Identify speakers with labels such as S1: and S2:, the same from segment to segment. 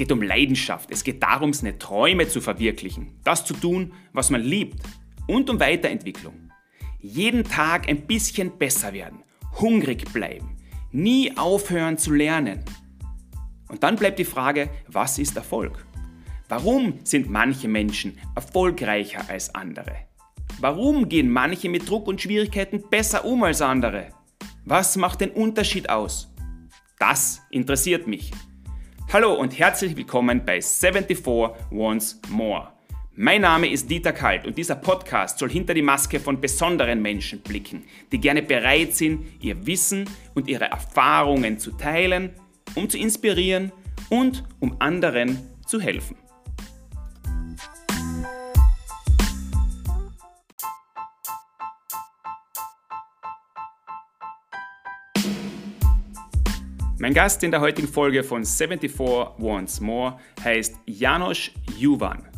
S1: geht um Leidenschaft. Es geht darum, seine Träume zu verwirklichen. Das zu tun, was man liebt. Und um Weiterentwicklung. Jeden Tag ein bisschen besser werden. Hungrig bleiben. Nie aufhören zu lernen. Und dann bleibt die Frage, was ist Erfolg? Warum sind manche Menschen erfolgreicher als andere? Warum gehen manche mit Druck und Schwierigkeiten besser um als andere? Was macht den Unterschied aus? Das interessiert mich. Hallo und herzlich willkommen bei 74 Once More. Mein Name ist Dieter Kalt und dieser Podcast soll hinter die Maske von besonderen Menschen blicken, die gerne bereit sind, ihr Wissen und ihre Erfahrungen zu teilen, um zu inspirieren und um anderen zu helfen. Mein Gast in der heutigen Folge von 74 Once More heißt Janos Juvan.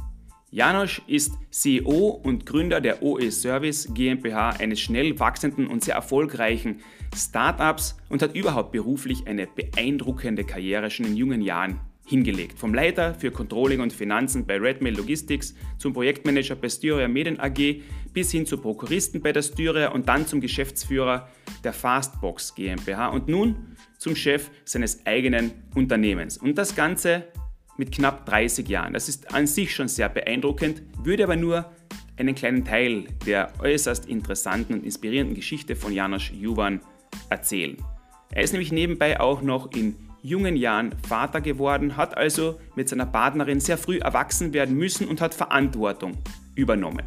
S1: Janos ist CEO und Gründer der OE Service GmbH, eines schnell wachsenden und sehr erfolgreichen Startups und hat überhaupt beruflich eine beeindruckende Karriere schon in jungen Jahren hingelegt. Vom Leiter für Controlling und Finanzen bei Redmail Logistics zum Projektmanager bei Styria Medien AG bis hin zu Prokuristen bei der Styria und dann zum Geschäftsführer der Fastbox GmbH und nun zum Chef seines eigenen Unternehmens. Und das Ganze mit knapp 30 Jahren. Das ist an sich schon sehr beeindruckend, würde aber nur einen kleinen Teil der äußerst interessanten und inspirierenden Geschichte von Janos Juvan erzählen. Er ist nämlich nebenbei auch noch in jungen Jahren Vater geworden, hat also mit seiner Partnerin sehr früh erwachsen werden müssen und hat Verantwortung übernommen.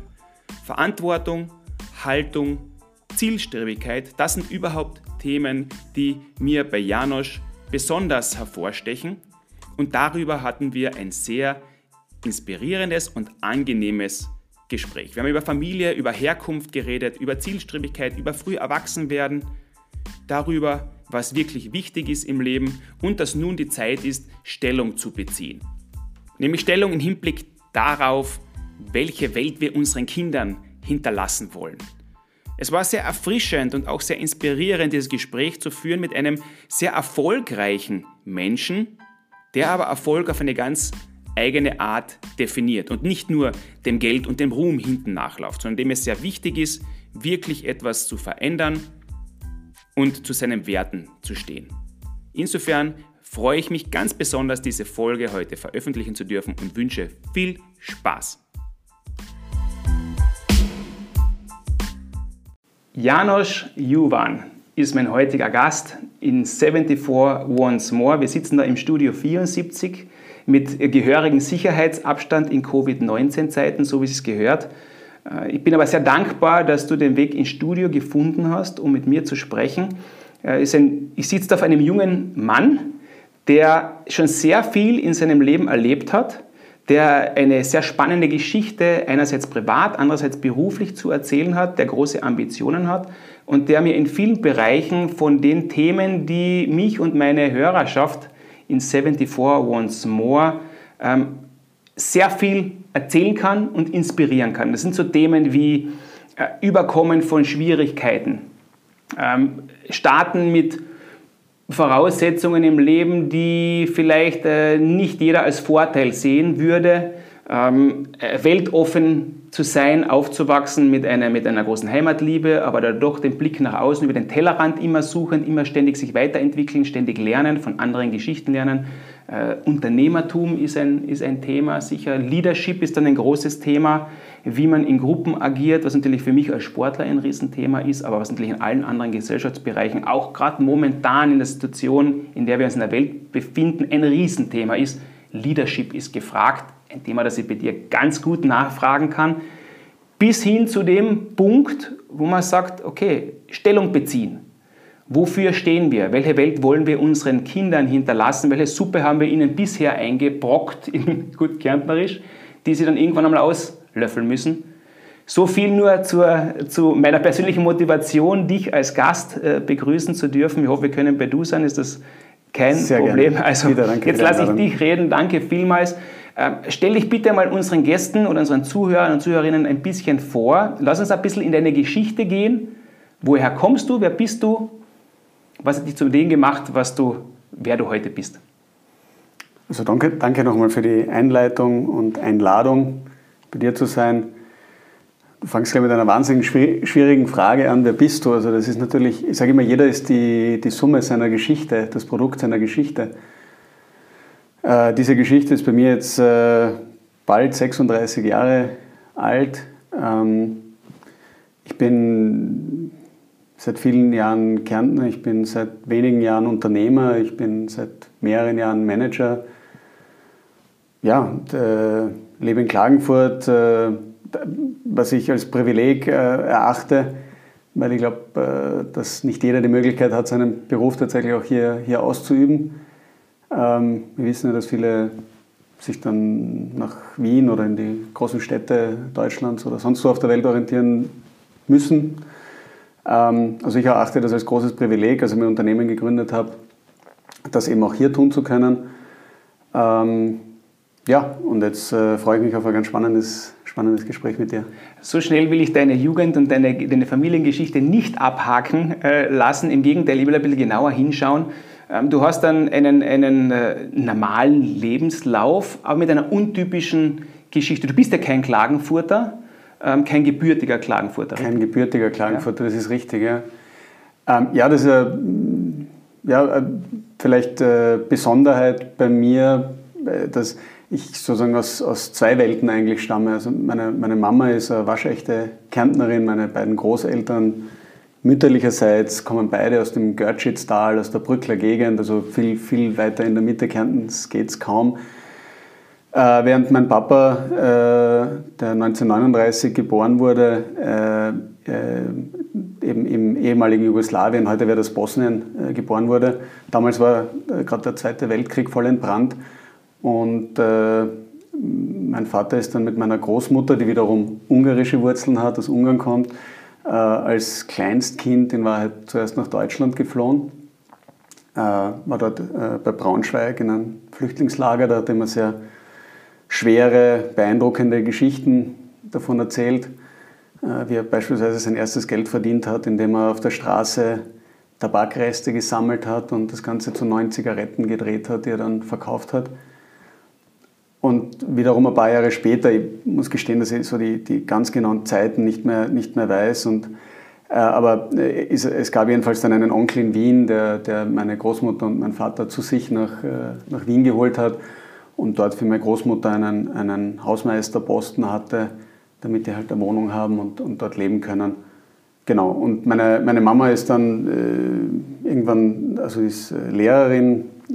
S1: Verantwortung, Haltung, Zielstrebigkeit, das sind überhaupt Themen, die mir bei Janosch besonders hervorstechen. Und darüber hatten wir ein sehr inspirierendes und angenehmes Gespräch. Wir haben über Familie, über Herkunft geredet, über Zielstrebigkeit, über früh Erwachsenwerden, darüber, was wirklich wichtig ist im Leben und dass nun die Zeit ist, Stellung zu beziehen. Nämlich Stellung im Hinblick darauf, welche Welt wir unseren Kindern hinterlassen wollen. Es war sehr erfrischend und auch sehr inspirierend, dieses Gespräch zu führen mit einem sehr erfolgreichen Menschen, der aber Erfolg auf eine ganz eigene Art definiert und nicht nur dem Geld und dem Ruhm hinten nachläuft, sondern dem es sehr wichtig ist, wirklich etwas zu verändern und zu seinen Werten zu stehen. Insofern freue ich mich ganz besonders, diese Folge heute veröffentlichen zu dürfen und wünsche viel Spaß. Janos Juvan ist mein heutiger Gast in 74 Once More. Wir sitzen da im Studio 74 mit gehörigem Sicherheitsabstand in Covid-19-Zeiten, so wie es gehört. Äh, ich bin aber sehr dankbar, dass du den Weg ins Studio gefunden hast, um mit mir zu sprechen. Äh, ich sitze auf einem jungen Mann, der schon sehr viel in seinem Leben erlebt hat, der eine sehr spannende Geschichte einerseits privat, andererseits beruflich zu erzählen hat, der große Ambitionen hat und der mir in vielen Bereichen von den Themen, die mich und meine Hörerschaft in 74 Once More ähm, sehr viel erzählen kann und inspirieren kann. Das sind so Themen wie äh, Überkommen von Schwierigkeiten, ähm, Starten mit Voraussetzungen im Leben, die vielleicht äh, nicht jeder als Vorteil sehen würde. Ähm, äh, weltoffen zu sein, aufzuwachsen mit einer, mit einer großen Heimatliebe, aber dadurch den Blick nach außen über den Tellerrand immer suchen, immer ständig sich weiterentwickeln, ständig lernen, von anderen Geschichten lernen. Äh, Unternehmertum ist ein, ist ein Thema, sicher. Leadership ist dann ein großes Thema wie man in Gruppen agiert, was natürlich für mich als Sportler ein Riesenthema ist, aber was natürlich in allen anderen Gesellschaftsbereichen, auch gerade momentan in der Situation, in der wir uns in der Welt befinden, ein Riesenthema ist. Leadership ist gefragt, ein Thema, das ich bei dir ganz gut nachfragen kann, bis hin zu dem Punkt, wo man sagt, okay, Stellung beziehen. Wofür stehen wir? Welche Welt wollen wir unseren Kindern hinterlassen? Welche Suppe haben wir ihnen bisher eingebrockt, in gut kärntnerisch, die sie dann irgendwann einmal aus löffeln müssen. So viel nur zur, zu meiner persönlichen Motivation, dich als Gast äh, begrüßen zu dürfen. Ich hoffe, wir können bei du sein, ist das kein Sehr Problem. Gerne. Also Wieder, jetzt lasse ich dich reden. Danke vielmals. Ähm, stell dich bitte mal unseren Gästen oder unseren Zuhörern und Zuhörerinnen ein bisschen vor. Lass uns ein bisschen in deine Geschichte gehen. Woher kommst du? Wer bist du? Was hat dich zu dem gemacht, was du, wer du heute bist?
S2: Also danke, danke nochmal für die Einleitung und Einladung, bei dir zu sein. Du fangst gleich mit einer wahnsinnig schwierigen Frage an, wer bist du? Also das ist natürlich, ich sage immer, jeder ist die, die Summe seiner Geschichte, das Produkt seiner Geschichte. Äh, diese Geschichte ist bei mir jetzt äh, bald 36 Jahre alt. Ähm, ich bin seit vielen Jahren Kärntner, ich bin seit wenigen Jahren Unternehmer, ich bin seit mehreren Jahren Manager. Ja, und, äh, lebe in Klagenfurt, äh, was ich als Privileg äh, erachte, weil ich glaube, äh, dass nicht jeder die Möglichkeit hat, seinen Beruf tatsächlich auch hier, hier auszuüben. Ähm, wir wissen ja, dass viele sich dann nach Wien oder in die großen Städte Deutschlands oder sonst wo auf der Welt orientieren müssen. Ähm, also ich erachte das als großes Privileg, als ich mein Unternehmen gegründet habe, das eben auch hier tun zu können. Ähm, ja, und jetzt äh, freue ich mich auf ein ganz spannendes, spannendes Gespräch mit dir.
S1: So schnell will ich deine Jugend und deine, deine Familiengeschichte nicht abhaken äh, lassen. Im Gegenteil, ich will ein bisschen genauer hinschauen. Ähm, du hast dann einen, einen äh, normalen Lebenslauf, aber mit einer untypischen Geschichte. Du bist ja kein Klagenfurter, ähm, kein gebürtiger Klagenfurter.
S2: Kein gebürtiger Klagenfurter, ja. das ist richtig, ja. Ähm, ja, das ist ja, vielleicht eine Besonderheit bei mir, äh, dass ich sozusagen aus, aus zwei Welten eigentlich stamme. Also meine, meine Mama ist eine waschechte Kärntnerin, meine beiden Großeltern mütterlicherseits kommen beide aus dem Görtschitztal, aus der Brückler Gegend, also viel, viel weiter in der Mitte Kärntens geht es kaum. Äh, während mein Papa, äh, der 1939 geboren wurde, äh, äh, eben im ehemaligen Jugoslawien, heute wäre das Bosnien, äh, geboren wurde. Damals war äh, gerade der Zweite Weltkrieg voll entbrannt und mein Vater ist dann mit meiner Großmutter, die wiederum ungarische Wurzeln hat, aus Ungarn kommt, äh, als Kleinstkind in Wahrheit zuerst nach Deutschland geflohen. Äh, war dort äh, bei Braunschweig in einem Flüchtlingslager. Da hat er immer sehr schwere, beeindruckende Geschichten davon erzählt, äh, wie er beispielsweise sein erstes Geld verdient hat, indem er auf der Straße Tabakreste gesammelt hat und das Ganze zu neun Zigaretten gedreht hat, die er dann verkauft hat. Und wiederum ein paar Jahre später, ich muss gestehen, dass ich so die, die ganz genauen Zeiten nicht mehr, nicht mehr weiß. Und, äh, aber äh, es, es, gab jedenfalls dann einen Onkel in Wien, der, der meine Großmutter und mein Vater zu sich nach, äh, nach Wien geholt hat und dort für meine Großmutter einen, einen Hausmeisterposten hatte, damit die halt eine Wohnung haben und, und dort leben können. Genau, und meine, meine Mama ist dann äh, irgendwann, also ist äh, Lehrerin, äh,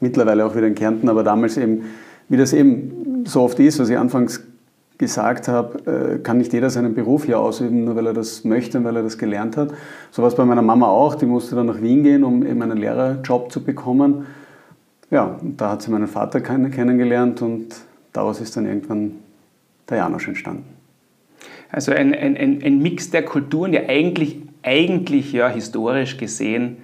S2: mittlerweile auch wieder in Kärnten, aber damals eben wie das eben so oft ist, was ich anfangs gesagt habe, äh, kann nicht jeder seinen Beruf hier ausüben, nur weil er das möchte und weil er das gelernt hat. So war es bei meiner Mama auch, die musste dann nach Wien gehen, um eben einen Lehrerjob zu bekommen. Ja, da hat sie meinen Vater kennengelernt und daraus ist dann irgendwann der Janosch entstanden.
S1: Also ein, ein, ein Mix der Kulturen, der eigentlich, eigentlich ja, historisch gesehen,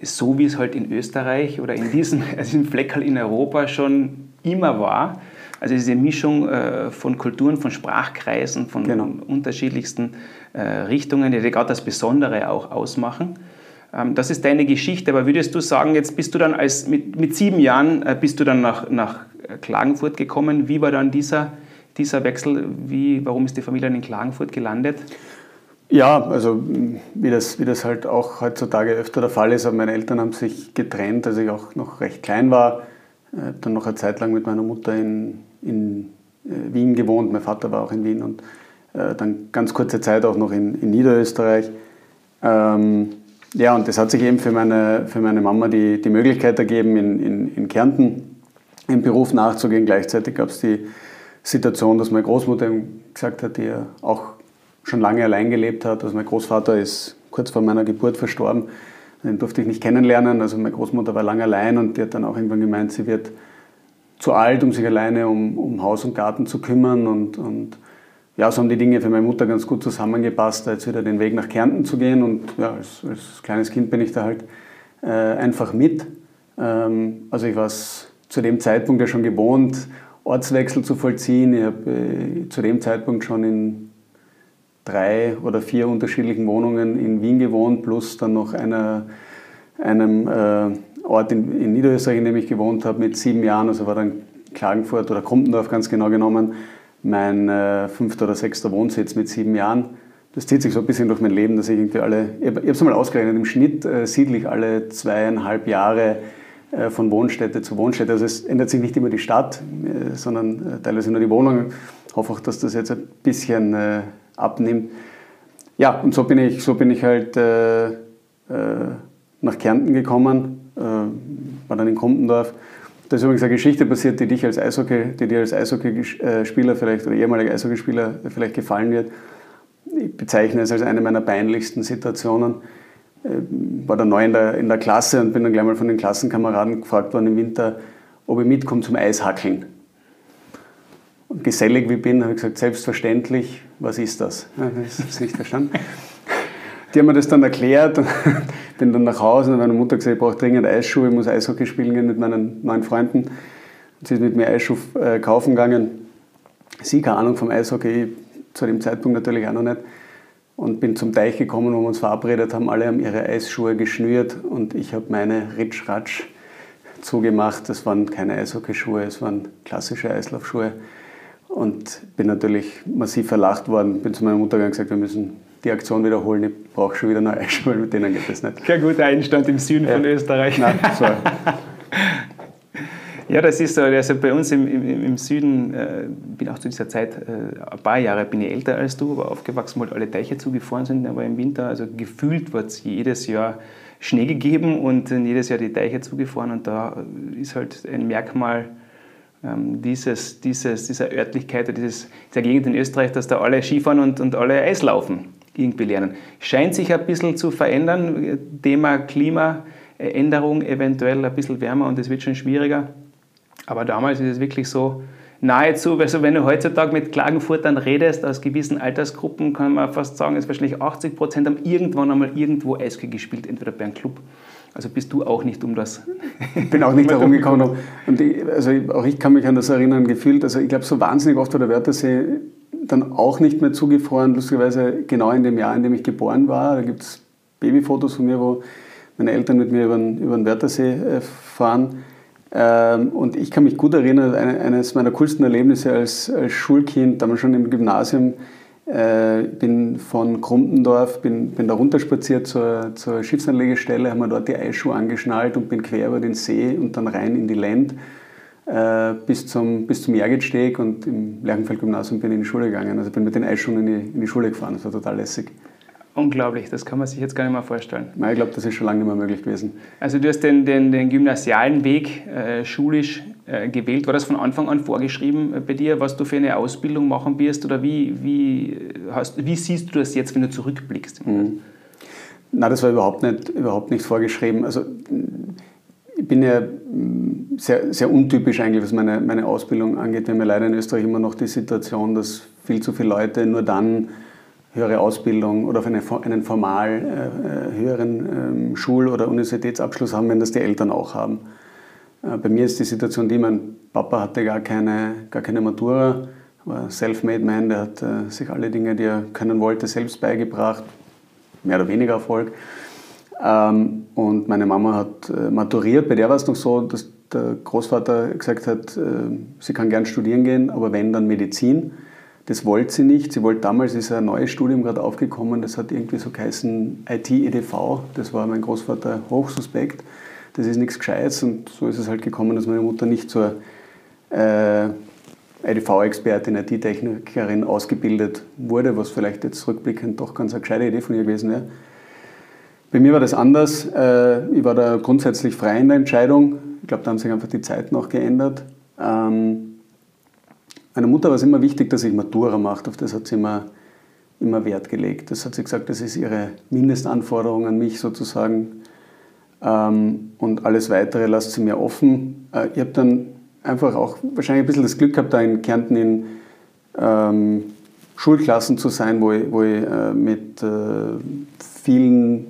S1: so wie es halt in Österreich oder in diesem, also im Fleckerl in Europa schon immer war. Also diese Mischung äh, von Kulturen, von Sprachkreisen, von genau. unterschiedlichsten äh, Richtungen, die gerade das Besondere auch ausmachen. Ähm, das ist deine Geschichte, aber würdest du sagen, jetzt bist du dann als, mit, mit sieben Jahren äh, bist du dann nach, nach Klagenfurt gekommen. Wie war dann dieser, dieser Wechsel? Wie, warum ist die Familie dann in Klagenfurt gelandet?
S2: Ja, also wie das, wie das halt auch heutzutage öfter der Fall ist, meine Eltern haben sich getrennt, als ich auch noch recht klein war dann noch eine Zeit lang mit meiner Mutter in, in äh, Wien gewohnt. Mein Vater war auch in Wien und äh, dann ganz kurze Zeit auch noch in, in Niederösterreich. Ähm, ja, und das hat sich eben für meine, für meine Mama die, die Möglichkeit ergeben, in, in, in Kärnten im Beruf nachzugehen. Gleichzeitig gab es die Situation, dass meine Großmutter gesagt hat, die ja auch schon lange allein gelebt hat. Also mein Großvater ist kurz vor meiner Geburt verstorben. Den durfte ich nicht kennenlernen. Also meine Großmutter war lange allein und die hat dann auch irgendwann gemeint, sie wird zu alt, um sich alleine um, um Haus und Garten zu kümmern. Und, und ja, so haben die Dinge für meine Mutter ganz gut zusammengepasst, jetzt wieder den Weg nach Kärnten zu gehen. Und ja, als, als kleines Kind bin ich da halt äh, einfach mit. Ähm, also ich war es zu dem Zeitpunkt ja schon gewohnt, Ortswechsel zu vollziehen. Ich habe äh, zu dem Zeitpunkt schon in drei oder vier unterschiedlichen Wohnungen in Wien gewohnt, plus dann noch einer, einem äh, Ort in, in, Niederösterreich, in dem ich gewohnt habe, mit sieben Jahren, also war dann Klagenfurt oder Krumpendorf ganz genau genommen, mein äh, fünfter oder sechster Wohnsitz mit sieben Jahren. Das zieht sich so ein bisschen durch mein Leben, dass ich irgendwie alle, ich habe es mal ausgerechnet, im Schnitt äh, siedle ich alle zweieinhalb Jahre äh, von Wohnstätte zu Wohnstätte. Also es ändert sich nicht immer die Stadt, äh, sondern äh, teilweise nur die Wohnung. Ich hoffe auch, dass das jetzt ein bisschen abnimmt. Ja, und so bin ich, so bin ich halt nach Kärnten gekommen, war dann in Kumpendorf da ist übrigens eine Geschichte passiert, die dich als Eishockey, die dir als Eishockeyspieler vielleicht oder ehemaliger Eishockeyspieler vielleicht gefallen wird. Ich bezeichne es als eine meiner peinlichsten Situationen. Ich äh, war dann neu in der, in der Klasse und bin dann gleich mal von den Klassenkameraden gefragt worden im Winter, ob ich mitkomme zum Eishackeln. Und gesellig wie bin, habe ich gesagt, selbstverständlich, was ist das? Ja, das ist nicht verstanden. Die haben mir das dann erklärt und bin dann nach Hause und meine Mutter gesagt, ich brauche dringend Eisschuhe, ich muss Eishockey spielen gehen mit meinen neuen Freunden. Und sie ist mit mir Eisschuhe äh, kaufen gegangen. Sie keine Ahnung vom Eishockey, zu dem Zeitpunkt natürlich auch noch nicht. Und bin zum Teich gekommen, wo wir uns verabredet haben. Alle haben ihre Eisschuhe geschnürt und ich habe meine Ritsch-Ratsch zugemacht. Das waren keine Eishockeyschuhe, es waren klassische Eislaufschuhe. Und bin natürlich massiv verlacht worden. Bin zu meiner Mutter gegangen und gesagt, wir müssen die Aktion wiederholen. Ich brauche schon wieder neue Schuhe, mit denen geht das nicht.
S1: Kein guter Einstand im Süden ja. von Österreich. Nein, sorry. Ja, das ist so. Also bei uns im, im, im Süden, äh, bin auch zu dieser Zeit, äh, ein paar Jahre bin ich älter als du, aber aufgewachsen, wo halt alle Teiche zugefahren sind, aber im Winter, also gefühlt wird es jedes Jahr Schnee gegeben und jedes Jahr die Teiche zugefahren und da ist halt ein Merkmal dieses, dieses, dieser Örtlichkeit, dieses, dieser Gegend in Österreich, dass da alle Skifahren und, und alle Eis laufen irgendwie lernen. Scheint sich ein bisschen zu verändern, Thema Klimaänderung eventuell ein bisschen wärmer und es wird schon schwieriger. Aber damals ist es wirklich so nahezu, also wenn du heutzutage mit Klagenfurtern redest aus gewissen Altersgruppen, kann man fast sagen, es wahrscheinlich 80 Prozent haben irgendwann einmal irgendwo Eishockey gespielt, entweder bei einem Club. Also bist du auch nicht um das.
S2: Ich bin auch nicht darum gekommen. Und ich, also auch ich kann mich an das erinnern, gefühlt, also ich glaube, so wahnsinnig oft war der Wörthersee dann auch nicht mehr zugefroren, lustigerweise genau in dem Jahr, in dem ich geboren war. Da gibt es Babyfotos von mir, wo meine Eltern mit mir über den, über den Wörthersee äh, fahren. Ähm, und ich kann mich gut erinnern, eines meiner coolsten Erlebnisse als, als Schulkind, damals schon im Gymnasium, äh, bin von Grundendorf, bin, bin da runterspaziert zur, zur Schiffsanlegestelle, haben wir dort die Eisschuhe angeschnallt und bin quer über den See und dann rein in die Land äh, bis zum, bis zum Jergitsteg und im Lerchenfeld-Gymnasium bin ich in die Schule gegangen. Also bin mit den Eisschuhen in die, in die Schule gefahren. Das war total lässig.
S1: Unglaublich, das kann man sich jetzt gar nicht mehr vorstellen.
S2: Nein, ich glaube, das ist schon lange nicht mehr möglich gewesen.
S1: Also du hast den, den, den gymnasialen Weg äh, schulisch äh, gewählt. War das von Anfang an vorgeschrieben äh, bei dir, was du für eine Ausbildung machen wirst? Oder wie, wie, hast, wie siehst du das jetzt, wenn du zurückblickst?
S2: Mhm. Nein, das war überhaupt nicht, überhaupt nicht vorgeschrieben. Also ich bin ja mm, sehr, sehr untypisch eigentlich, was meine, meine Ausbildung angeht. Wir haben ja leider in Österreich immer noch die Situation, dass viel zu viele Leute nur dann höhere Ausbildung oder eine, einen formal äh, äh, höheren äh, Schul- oder Universitätsabschluss haben, wenn das die Eltern auch haben. Äh, bei mir ist die Situation die, mein Papa hatte gar keine, gar keine Matura, war self-made man, der hat äh, sich alle Dinge, die er können wollte, selbst beigebracht, mehr oder weniger Erfolg. Ähm, und meine Mama hat äh, maturiert. Bei der war es noch so, dass der Großvater gesagt hat, sie kann gern studieren gehen, aber wenn, dann Medizin. Das wollte sie nicht. Sie wollte damals, ist ein neues Studium gerade aufgekommen, das hat irgendwie so geheißen IT-EDV. Das war mein Großvater hochsuspekt. Das ist nichts Gescheites und so ist es halt gekommen, dass meine Mutter nicht zur äh, EDV-Expertin, IT-Technikerin ausgebildet wurde, was vielleicht jetzt rückblickend doch ganz eine gescheite Idee von ihr gewesen wäre. Bei mir war das anders. Äh, ich war da grundsätzlich frei in der Entscheidung. Ich glaube, da haben sich einfach die Zeiten auch geändert. Ähm, meiner Mutter war es immer wichtig, dass ich Matura mache. Auf das hat sie immer, immer Wert gelegt. Das hat sie gesagt, das ist ihre Mindestanforderung an mich sozusagen. Ähm, und alles Weitere lasst sie mir offen. Äh, ich habe dann einfach auch wahrscheinlich ein bisschen das Glück gehabt, da in Kärnten in ähm, Schulklassen zu sein, wo ich, wo ich äh, mit vielen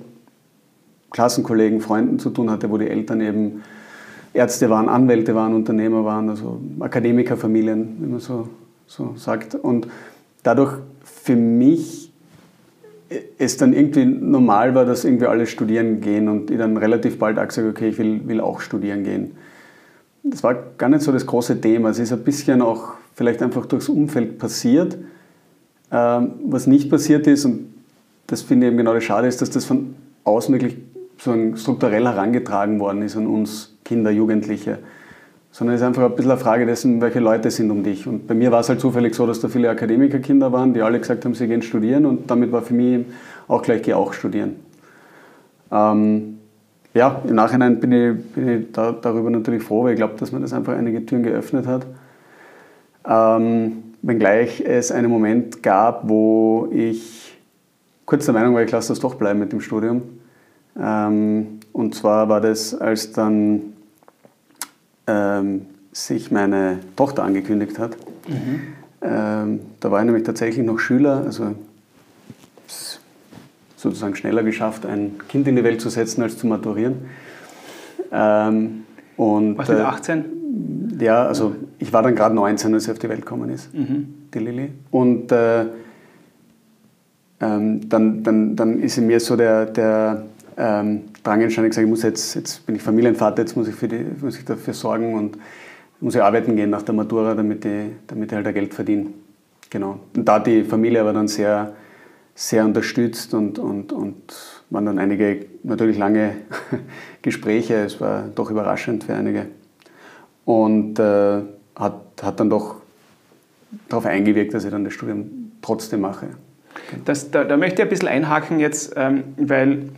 S2: Klassenkollegen, Freunden zu tun hatte, wo die Eltern eben Ärzte waren, Anwälte waren, Unternehmer waren, also Akademikerfamilien, wie man so, so sagt. Und dadurch für mich es dann irgendwie normal war, dass irgendwie alle studieren gehen und ich dann relativ bald auch gesagt okay, ich will, will auch studieren gehen. Das war gar nicht so das große Thema. Es ist ein bisschen auch vielleicht einfach durchs Umfeld passiert. Ähm, was nicht passiert ist, und das finde ich eben genau das Schade, ist, dass das von außen wirklich so strukturell herangetragen worden ist an uns Kinder, Jugendliche sondern es ist einfach ein bisschen eine Frage dessen, welche Leute sind um dich. Und bei mir war es halt zufällig so, dass da viele Akademikerkinder waren, die alle gesagt haben, sie gehen studieren und damit war für mich auch gleich, geh auch studieren. Ähm, ja, im Nachhinein bin ich, bin ich da, darüber natürlich froh, weil ich glaube, dass man das einfach einige Türen geöffnet hat. Ähm, wenngleich es einen Moment gab, wo ich kurz der Meinung war, ich lasse das doch bleiben mit dem Studium. Ähm, und zwar war das, als dann ähm, sich meine Tochter angekündigt hat. Mhm. Ähm, da war ich nämlich tatsächlich noch Schüler, also sozusagen schneller geschafft, ein Kind in die Welt zu setzen, als zu maturieren.
S1: Ähm, und, Warst du 18?
S2: Äh, ja, also ich war dann gerade 19, als sie auf die Welt gekommen ist, mhm. die Lilly. Und äh, ähm, dann, dann, dann ist in mir so der, der ähm, Drang entstanden, gesagt, ich muss jetzt, jetzt bin ich Familienvater, jetzt muss ich, für die, muss ich dafür sorgen und muss ich arbeiten gehen nach der Matura, damit ich, damit ich halt Geld verdiene. Genau. Und da hat die Familie aber dann sehr, sehr unterstützt und, und, und waren dann einige natürlich lange Gespräche. Es war doch überraschend für einige. Und äh, hat, hat dann doch darauf eingewirkt, dass ich dann das Studium trotzdem mache.
S1: Das, da, da, möchte ich ein bisschen einhaken jetzt, ähm, weil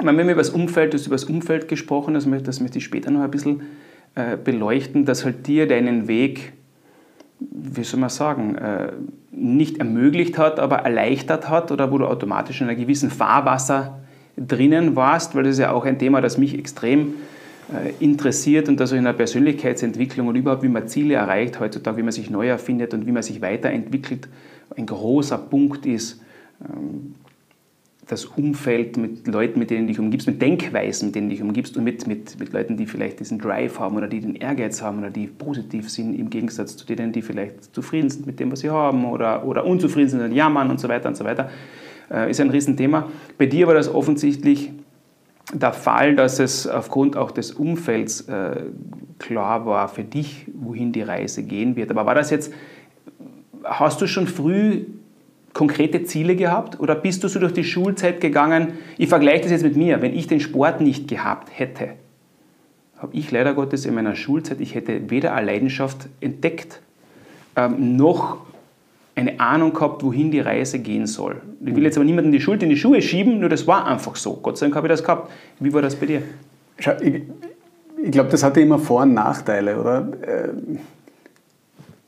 S1: wir haben über das Umfeld, du hast über das Umfeld gesprochen, das das möchte ich später noch ein bisschen äh, beleuchten, dass halt dir deinen Weg, wie soll man sagen, äh, nicht ermöglicht hat, aber erleichtert hat oder wo du automatisch in einem gewissen Fahrwasser drinnen warst, weil das ist ja auch ein Thema, das mich extrem äh, interessiert und also in der Persönlichkeitsentwicklung und überhaupt, wie man Ziele erreicht heutzutage, wie man sich neu erfindet und wie man sich weiterentwickelt, ein großer Punkt ist. Ähm, das Umfeld mit Leuten, mit denen du dich umgibst, mit Denkweisen, mit denen du dich umgibst und mit, mit, mit Leuten, die vielleicht diesen Drive haben oder die den Ehrgeiz haben oder die positiv sind im Gegensatz zu denen, die vielleicht zufrieden sind mit dem, was sie haben oder, oder unzufrieden sind und jammern und so weiter und so weiter, äh, ist ein Riesenthema. Bei dir war das offensichtlich der Fall, dass es aufgrund auch des Umfelds äh, klar war für dich, wohin die Reise gehen wird. Aber war das jetzt, hast du schon früh konkrete Ziele gehabt oder bist du so durch die Schulzeit gegangen? Ich vergleiche das jetzt mit mir. Wenn ich den Sport nicht gehabt hätte, habe ich leider Gottes in meiner Schulzeit, ich hätte weder eine Leidenschaft entdeckt, ähm, noch eine Ahnung gehabt, wohin die Reise gehen soll. Ich will jetzt aber niemanden die Schuld in die Schuhe schieben, nur das war einfach so. Gott sei Dank habe ich das gehabt. Wie war das bei dir?
S2: Ich, ich glaube, das hatte immer Vor- und Nachteile, oder? Äh,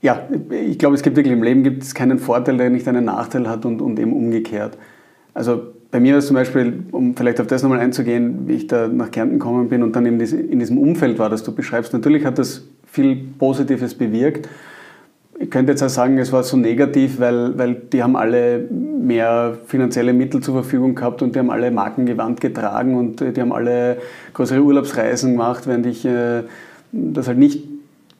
S2: ja, ich glaube, es gibt wirklich im Leben gibt es keinen Vorteil, der nicht einen Nachteil hat und, und eben umgekehrt. Also bei mir war es zum Beispiel, um vielleicht auf das nochmal einzugehen, wie ich da nach Kärnten gekommen bin und dann in, in diesem Umfeld war, das du beschreibst. Natürlich hat das viel Positives bewirkt. Ich könnte jetzt auch sagen, es war so negativ, weil, weil die haben alle mehr finanzielle Mittel zur Verfügung gehabt und die haben alle Markengewand getragen und die haben alle größere Urlaubsreisen gemacht, während ich äh, das halt nicht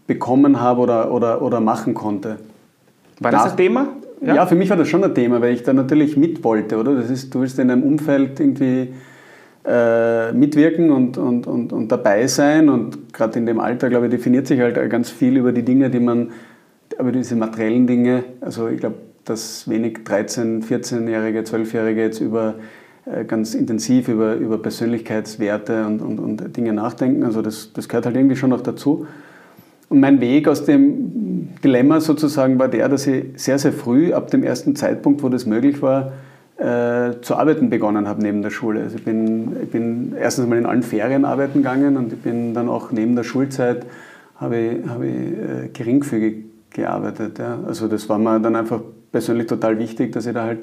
S2: bekommen habe oder, oder, oder machen konnte.
S1: War das ein Thema?
S2: Ja? ja? für mich war das schon ein Thema, weil ich da natürlich mit wollte, oder? Das ist, du willst in einem Umfeld irgendwie äh, mitwirken und, und, und, und dabei sein und gerade in dem Alter, glaube ich, definiert sich halt ganz viel über die Dinge, die man, über diese materiellen Dinge, also ich glaube, dass wenig 13-, 14-Jährige, 12-Jährige jetzt über äh, ganz intensiv über, über Persönlichkeitswerte und, und, und Dinge nachdenken. Also das, das gehört halt irgendwie schon noch dazu. Und mein Weg aus dem Dilemma sozusagen war der, dass ich sehr, sehr früh, ab dem ersten Zeitpunkt, wo das möglich war, äh, zu arbeiten begonnen habe neben der Schule. Also ich bin, ich bin erstens mal in allen Ferien arbeiten gegangen und ich bin dann auch neben der Schulzeit habe ich, habe ich äh, geringfügig gearbeitet. Ja. Also das war mir dann einfach persönlich total wichtig, dass ich da halt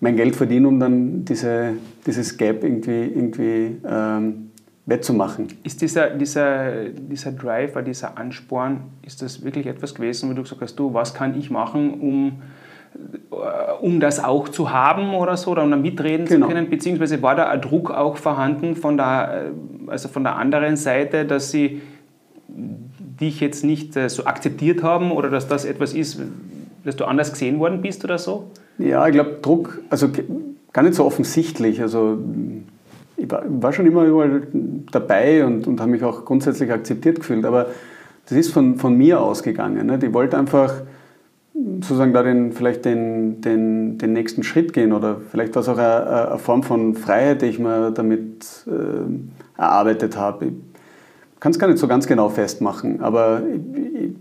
S2: mein Geld verdiene, um dann diese, dieses Gap irgendwie, irgendwie ähm, wettzumachen.
S1: Ist dieser, dieser, dieser Drive, dieser Ansporn, ist das wirklich etwas gewesen, wo du gesagt hast, du, was kann ich machen, um, äh, um das auch zu haben oder so, oder um da mitreden genau. zu können? Beziehungsweise war da ein Druck auch vorhanden von der, äh, also von der anderen Seite, dass sie dich jetzt nicht äh, so akzeptiert haben oder dass das etwas ist, dass du anders gesehen worden bist oder so?
S2: Ja, ich glaube, Druck, also gar nicht so offensichtlich. Also ich war schon immer überall dabei und, und habe mich auch grundsätzlich akzeptiert gefühlt, aber das ist von, von mir ausgegangen. Ne? Die wollte einfach sozusagen da den, vielleicht den, den, den nächsten Schritt gehen oder vielleicht war es auch eine, eine, Form von Freiheit, die ich mir damit äh, erarbeitet habe. Ich kann es gar nicht so ganz genau festmachen, aber ich,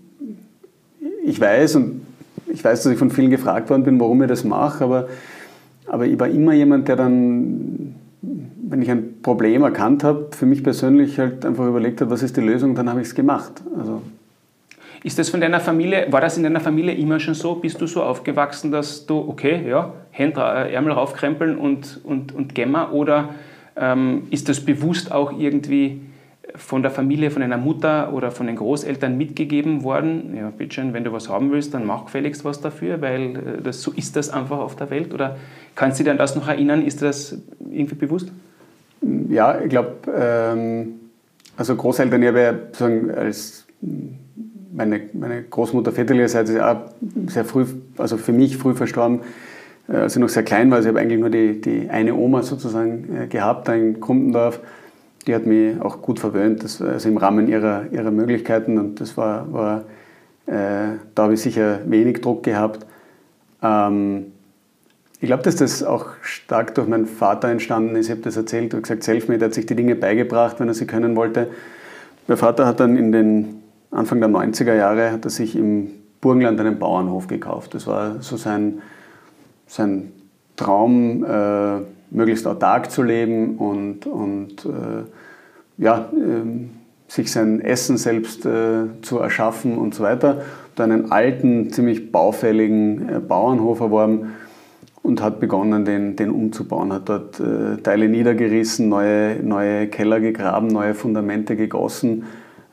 S2: ich, weiß und ich weiß, dass ich von vielen gefragt worden bin, warum ich das mache, aber, aber ich war immer jemand, der dann, wenn ich ein Problem erkannt habe, für mich persönlich halt einfach überlegt hat, was ist die Lösung, dann habe ich es gemacht. Also
S1: ist das von deiner Familie, war das in deiner Familie immer schon so? Bist du so aufgewachsen, dass du, okay, ja, Hände, äh, Ärmel raufkrempeln und, und, und Gemma? Oder ähm, ist das bewusst auch irgendwie von der Familie, von deiner Mutter oder von den Großeltern mitgegeben worden? Ja, bitteschön, wenn du was haben willst, dann mach gefälligst was dafür, weil äh, das, so ist das einfach auf der Welt. Oder kannst du dich an das noch erinnern? Ist dir das irgendwie bewusst?
S2: Ja, ich glaube, ähm, also Großeltern, ich habe ja sozusagen als meine, meine Großmutter väterlicherseits ist auch sehr früh, also für mich früh verstorben, äh, als ich noch sehr klein war. Also ich habe eigentlich nur die, die eine Oma sozusagen äh, gehabt, da in Kumpendorf. Die hat mich auch gut verwöhnt, das, also im Rahmen ihrer, ihrer Möglichkeiten. Und das war, war äh, da habe ich sicher wenig Druck gehabt. Ähm, ich glaube, dass das auch stark durch meinen Vater entstanden ist. Ich habe das erzählt, er gesagt, Selfmade hat sich die Dinge beigebracht, wenn er sie können wollte. Mein Vater hat dann in den Anfang der 90er Jahre hat er sich im Burgenland einen Bauernhof gekauft. Das war so sein, sein Traum, äh, möglichst autark zu leben und, und äh, ja, äh, sich sein Essen selbst äh, zu erschaffen und so weiter. Hat einen alten, ziemlich baufälligen äh, Bauernhof erworben und hat begonnen, den, den umzubauen. Hat dort äh, Teile niedergerissen, neue, neue Keller gegraben, neue Fundamente gegossen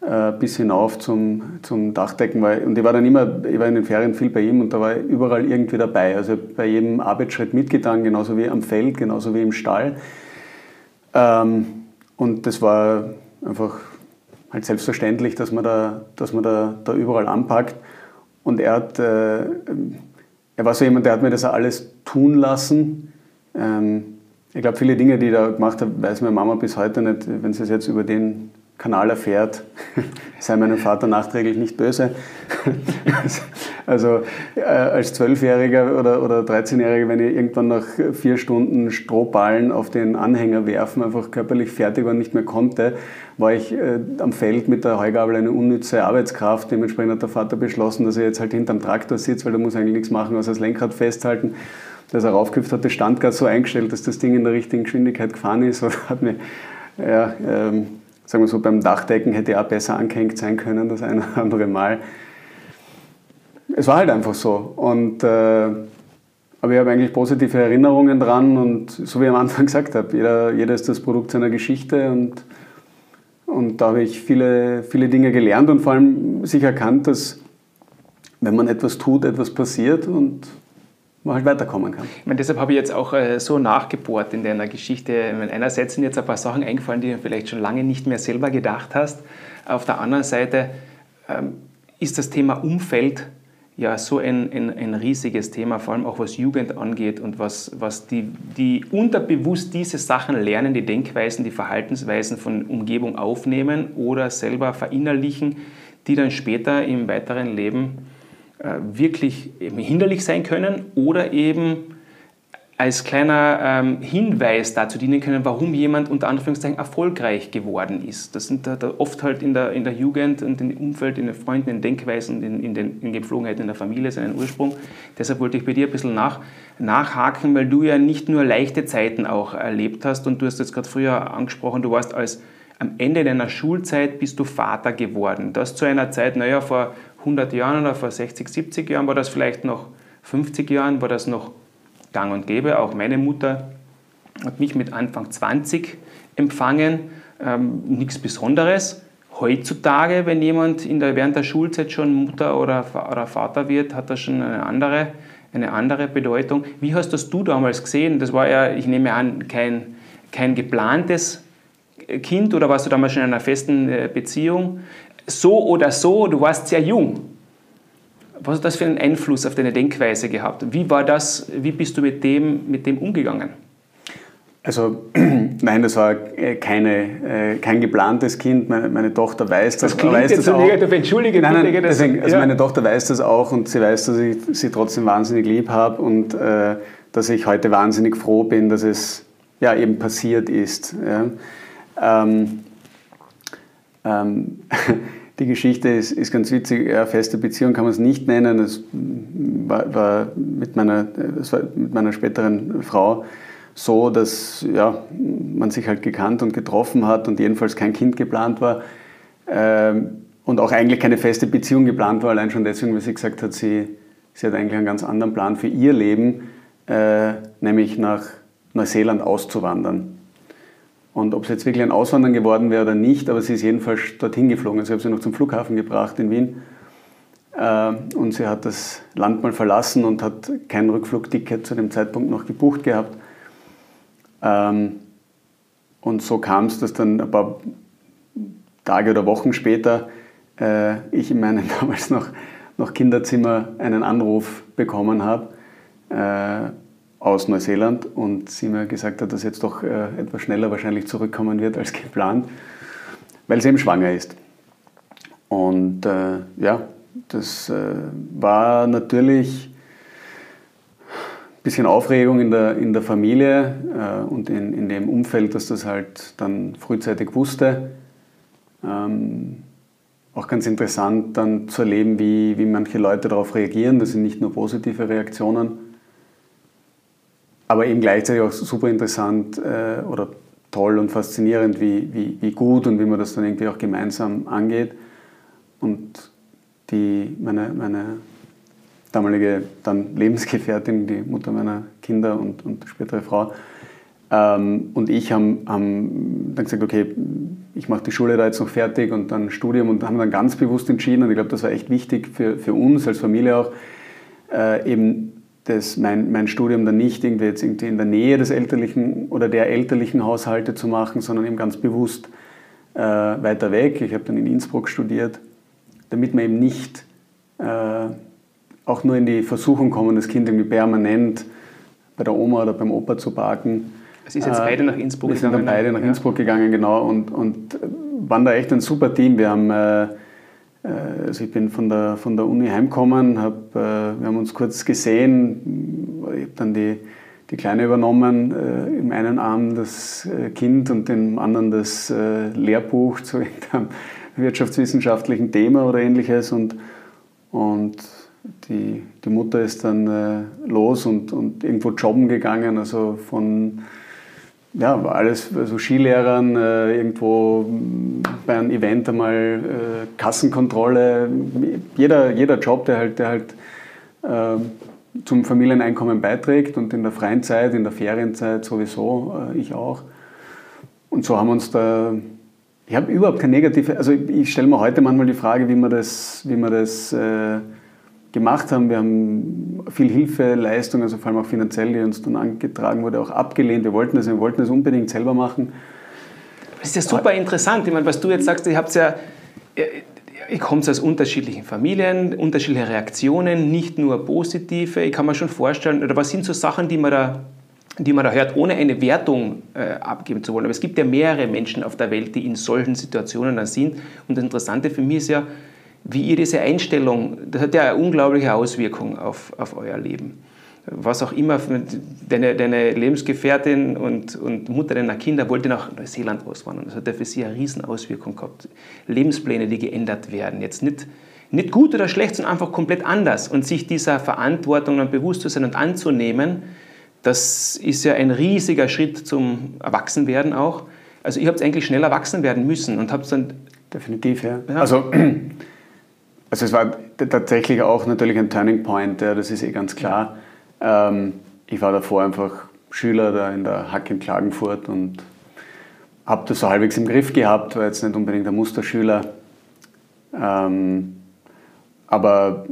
S2: äh, bis hinauf zum, zum Dachdecken. Weil, und ich war dann immer, ich war in den Ferien viel bei ihm und da war ich überall irgendwie dabei. Also bei jedem Arbeitsschritt mitgetan, genauso wie am Feld, genauso wie im Stall. Ähm, und das war einfach halt selbstverständlich, dass man da, dass man da, da überall anpackt. Und er hat, äh, er war so jemand, der hat mir das alles tun lassen. Ähm, ich glaube, viele Dinge, die ich da gemacht habe, weiß meine Mama bis heute nicht, wenn sie es jetzt über den Kanal erfährt, sei meinem Vater nachträglich nicht böse. also äh, als Zwölfjähriger oder, oder 13-Jähriger, wenn ich irgendwann nach vier Stunden Strohballen auf den Anhänger werfen, einfach körperlich fertig war und nicht mehr konnte, war ich äh, am Feld mit der Heugabel eine unnütze Arbeitskraft. Dementsprechend hat der Vater beschlossen, dass er jetzt halt hinterm Traktor sitzt, weil er muss eigentlich nichts machen, außer das Lenkrad festhalten. Dass er raufgehüpft hat, das Standgas so eingestellt, dass das Ding in der richtigen Geschwindigkeit gefahren ist. Oder hat mir, ja, ähm, sagen wir so, beim Dachdecken hätte er auch besser angehängt sein können, das eine oder andere Mal. Es war halt einfach so. Und, äh, aber ich habe eigentlich positive Erinnerungen dran und so wie ich am Anfang gesagt habe, jeder, jeder ist das Produkt seiner Geschichte und, und da habe ich viele, viele Dinge gelernt und vor allem sich erkannt, dass wenn man etwas tut, etwas passiert und man halt weiterkommen kann.
S1: Ich meine, deshalb habe ich jetzt auch äh, so nachgebohrt in deiner Geschichte. einerseits sind jetzt ein paar Sachen eingefallen, die du vielleicht schon lange nicht mehr selber gedacht hast. Auf der anderen Seite ähm, ist das Thema Umfeld ja so ein, ein, ein, riesiges Thema, vor allem auch was Jugend angeht und was, was die, die unterbewusst diese Sachen lernen, die Denkweisen, die Verhaltensweisen von Umgebung aufnehmen oder selber verinnerlichen, die dann später im weiteren Leben wirklich hinderlich sein können oder eben als kleiner ähm, Hinweis dazu dienen können, warum jemand unter Anführungszeichen erfolgreich geworden ist. Das sind da, da oft halt in der, in der Jugend und im Umfeld, in den Freunden, in den Denkweisen, in, in den in Gepflogenheiten in der Familie seinen Ursprung. Deshalb wollte ich bei dir ein bisschen nach, nachhaken, weil du ja nicht nur leichte Zeiten auch erlebt hast und du hast jetzt gerade früher angesprochen, du warst als am Ende deiner Schulzeit bist du Vater geworden. Das zu einer Zeit, naja, vor 100 Jahren oder vor 60, 70 Jahren war das vielleicht noch 50 Jahren, war das noch gang und gäbe. Auch meine Mutter hat mich mit Anfang 20 empfangen. Ähm, nichts Besonderes. Heutzutage, wenn jemand der, während der Schulzeit schon Mutter oder, oder Vater wird, hat das schon eine andere, eine andere Bedeutung. Wie hast das du damals gesehen? Das war ja, ich nehme an, kein, kein geplantes Kind oder warst du damals schon in einer festen äh, Beziehung? So oder so, du warst sehr jung. Was hat das für einen Einfluss auf deine Denkweise gehabt? Wie war das, wie bist du mit dem, mit dem umgegangen?
S2: Also nein, das war äh, keine, äh, kein geplantes Kind. Meine, meine Tochter weiß das.
S1: Das klingt
S2: weiß
S1: jetzt
S2: das
S1: so
S2: auch.
S1: negativ, entschuldige
S2: Nein, nein,
S1: bitte.
S2: deswegen, also
S1: ja.
S2: meine Tochter weiß das auch und sie weiß, dass ich sie trotzdem wahnsinnig lieb habe und äh, dass ich heute wahnsinnig froh bin, dass es ja eben passiert ist. Ja. Ähm, ähm, die Geschichte ist, ist ganz witzig. Ja, feste Beziehung kann man es nicht nennen. Es war, war, mit meiner, es war mit meiner späteren Frau so, dass ja, man sich halt gekannt und getroffen hat und jedenfalls kein Kind geplant war. Ähm, und auch eigentlich keine feste Beziehung geplant war, allein schon deswegen, weil sie gesagt hat, sie, sie hat eigentlich einen ganz anderen Plan für ihr Leben, äh, nämlich nach Neuseeland auszuwandern. Und ob es jetzt wirklich ein Auswandern geworden wäre oder nicht, aber sie ist jedenfalls dorthin geflogen. Also ich habe sie noch zum Flughafen gebracht in Wien. Äh, und sie hat das Land mal verlassen und hat kein Rückflugticket zu dem Zeitpunkt noch gebucht gehabt. Ähm, und so kam es, dass dann ein paar Tage oder Wochen später äh, ich in meinem damals noch, noch Kinderzimmer einen Anruf bekommen habe äh, aus Neuseeland und sie mir gesagt hat, dass jetzt doch äh, etwas schneller wahrscheinlich zurückkommen wird als geplant, weil sie eben schwanger ist. Und äh, ja, das äh, war natürlich ein bisschen Aufregung in der, in der Familie äh, und in, in dem Umfeld, dass das halt dann frühzeitig wusste. Ähm, auch ganz interessant dann zu erleben, wie, wie manche Leute darauf reagieren. Das sind nicht nur positive Reaktionen, aber eben gleichzeitig auch super interessant äh, oder toll und faszinierend, wie, wie, wie gut und wie man das dann irgendwie auch gemeinsam angeht. Und die, meine, meine damalige dann Lebensgefährtin, die Mutter meiner Kinder und, und spätere Frau, ähm, und ich haben, haben dann gesagt, okay, ich mache die Schule da jetzt noch fertig und dann Studium und haben dann ganz bewusst entschieden, und ich glaube, das war echt wichtig für, für uns als Familie auch, äh, eben das, mein, mein Studium dann nicht irgendwie jetzt irgendwie in der Nähe des elterlichen oder der elterlichen Haushalte zu machen, sondern eben ganz bewusst äh, weiter weg. Ich habe dann in Innsbruck studiert, damit man eben nicht äh, auch nur in die Versuchung kommen, das Kind irgendwie permanent bei der Oma oder beim Opa zu parken.
S1: Es ist jetzt beide nach Innsbruck
S2: Wir sind dann
S1: gegangen,
S2: beide nach
S1: ja.
S2: Innsbruck gegangen, genau, und, und waren da echt ein super Team. Wir haben, äh, äh, also ich bin von der, von der Uni heimgekommen, hab, äh, wir haben uns kurz gesehen, ich habe dann die, die Kleine übernommen, äh, im einen Arm das äh, Kind und im anderen das äh, Lehrbuch zu irgendeinem wirtschaftswissenschaftlichen Thema oder ähnliches und, und die, die Mutter ist dann äh, los und, und irgendwo jobben gegangen, also von ja, alles, also Skilehrern, äh, irgendwo mh, bei einem Event einmal äh, Kassenkontrolle, jeder, jeder Job, der halt, der halt äh, zum Familieneinkommen beiträgt und in der freien Zeit, in der Ferienzeit sowieso, äh, ich auch. Und so haben wir uns da, ich habe überhaupt keine negative, also ich, ich stelle mir heute manchmal die Frage, wie wir das, wie wir das äh, gemacht haben. Wir haben viel Hilfeleistung, also vor allem auch finanziell, die uns dann angetragen wurde, auch abgelehnt. Wir wollten das, wir wollten das unbedingt selber machen.
S1: Das ist ja super interessant. Ich meine, was du jetzt sagst, ihr habt ja, ihr kommt aus unterschiedlichen Familien, unterschiedliche Reaktionen, nicht nur positive. Ich kann mir schon vorstellen, oder was sind so Sachen, die man da, die man da hört, ohne eine Wertung äh, abgeben zu wollen. Aber es gibt ja mehrere Menschen auf der Welt, die in solchen Situationen dann sind. Und das Interessante für mich ist ja, wie ihr diese Einstellung, das hat ja eine unglaubliche Auswirkung auf, auf euer Leben. Was auch immer, deine, deine Lebensgefährtin und, und Mutter deiner Kinder wollte nach Neuseeland auswandern. Das hat ja für sie eine Riesenauswirkung gehabt. Lebenspläne, die geändert werden. Jetzt nicht, nicht gut oder schlecht, sondern einfach komplett anders. Und sich dieser Verantwortung dann bewusst zu sein und anzunehmen, das ist ja ein riesiger Schritt zum Erwachsenwerden auch. Also ihr habt eigentlich schnell erwachsen werden müssen und habt dann
S2: Definitiv, ja.
S1: Ja.
S2: Also, also es war tatsächlich auch natürlich ein Turning Point, ja, das ist eh ganz klar. Ähm, ich war davor einfach Schüler da in der Hack in Klagenfurt und habe das so halbwegs im Griff gehabt, war jetzt nicht unbedingt der Musterschüler. Ähm, aber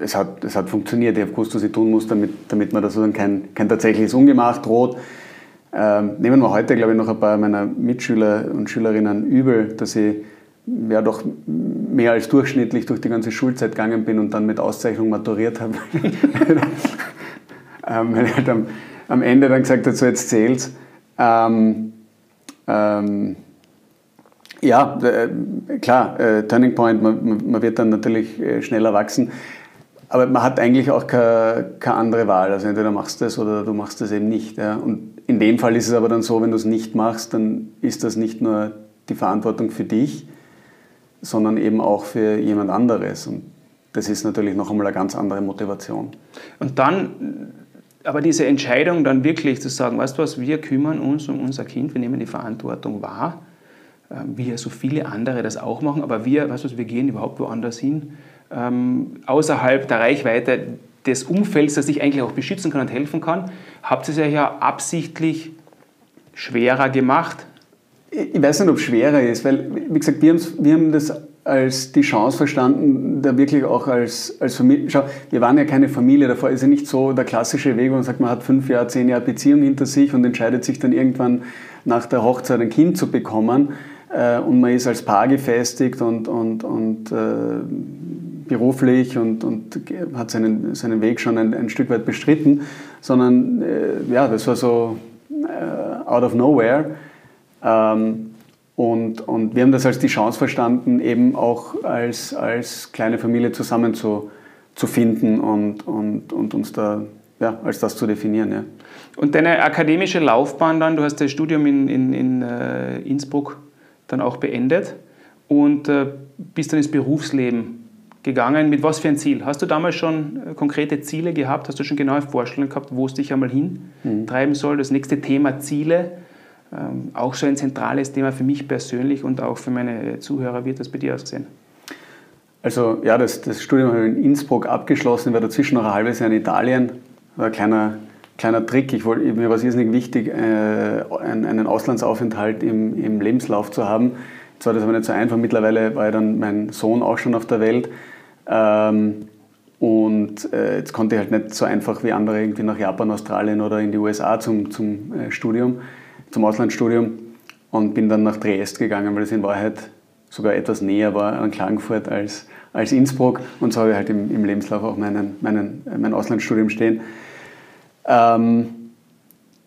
S2: es hat, es hat funktioniert. Ich habe gewusst, was ich tun muss, damit, damit mir da sozusagen kein, kein tatsächliches Ungemach droht. Ähm, nehmen wir heute, glaube ich, noch ein paar meiner Mitschüler und Schülerinnen übel, dass ich ja doch mehr als durchschnittlich durch die ganze Schulzeit gegangen bin und dann mit Auszeichnung maturiert habe. ähm, weil halt am, am Ende dann gesagt hat, so jetzt zählt's. Ähm, ähm, ja, äh, klar, äh, Turning Point, man, man, wird dann natürlich äh, schneller wachsen. Aber man hat eigentlich auch keine, keine andere Wahl. Also entweder machst du das oder du machst das eben nicht. Ja. Und in dem Fall ist es aber dann so, wenn du es nicht machst, dann ist das nicht nur die Verantwortung für dich, sondern eben auch für jemand anderes. Und das ist natürlich noch einmal eine ganz andere Motivation.
S1: Und dann, aber diese Entscheidung dann wirklich zu sagen, weißt du was, wir kümmern uns um unser Kind, wir nehmen die Verantwortung wahr, ähm, wie ja so viele andere das auch machen, aber wir, weißt du was, wir gehen überhaupt woanders hin ähm, außerhalb der Reichweite des Umfelds, das dich eigentlich auch beschützen kann und helfen kann, habt ihr es ja absichtlich schwerer gemacht?
S2: Ich weiß nicht, ob es schwerer ist, weil, wie gesagt, wir, wir haben das als die Chance verstanden, da wirklich auch als, als Familie. Schau, wir waren ja keine Familie, davor ist ja nicht so der klassische Weg, wo man sagt, man hat fünf Jahre, zehn Jahre Beziehung hinter sich und entscheidet sich dann irgendwann nach der Hochzeit ein Kind zu bekommen äh, und man ist als Paar gefestigt und, und, und äh, beruflich und, und hat seinen, seinen Weg schon ein, ein Stück weit bestritten, sondern äh, ja, das war so äh, out of nowhere. Ähm, und, und wir haben das als die Chance verstanden, eben auch als, als kleine Familie zusammen zu, zu finden und, und, und uns da ja, als das zu definieren. Ja.
S1: Und deine akademische Laufbahn dann, du hast das Studium in, in, in äh, Innsbruck dann auch beendet und äh, bist dann ins Berufsleben gegangen. Mit was für ein Ziel? Hast du damals schon äh, konkrete Ziele gehabt? Hast du schon genaue Vorstellungen gehabt, wo es dich einmal hintreiben mhm. soll? Das nächste Thema Ziele, ähm, auch so ein zentrales Thema für mich persönlich und auch für meine Zuhörer. Wie hat das bei dir ausgesehen?
S2: Also ja, das, das Studium habe ich in Innsbruck abgeschlossen, war dazwischen noch ein halbes Jahr in Italien. War ein kleiner, kleiner Trick. Ich wollte, mir war es irrsinnig wichtig, äh, einen Auslandsaufenthalt im, im Lebenslauf zu haben. Jetzt war das aber nicht so einfach. Mittlerweile war ja dann mein Sohn auch schon auf der Welt. Ähm, und äh, jetzt konnte ich halt nicht so einfach wie andere irgendwie nach Japan, Australien oder in die USA zum, zum äh, Studium, zum Auslandsstudium und bin dann nach Triest gegangen, weil es in Wahrheit sogar etwas näher war an Klagenfurt als, als Innsbruck und so habe ich halt im, im Lebenslauf auch meinen, meinen, mein Auslandsstudium stehen. Ähm,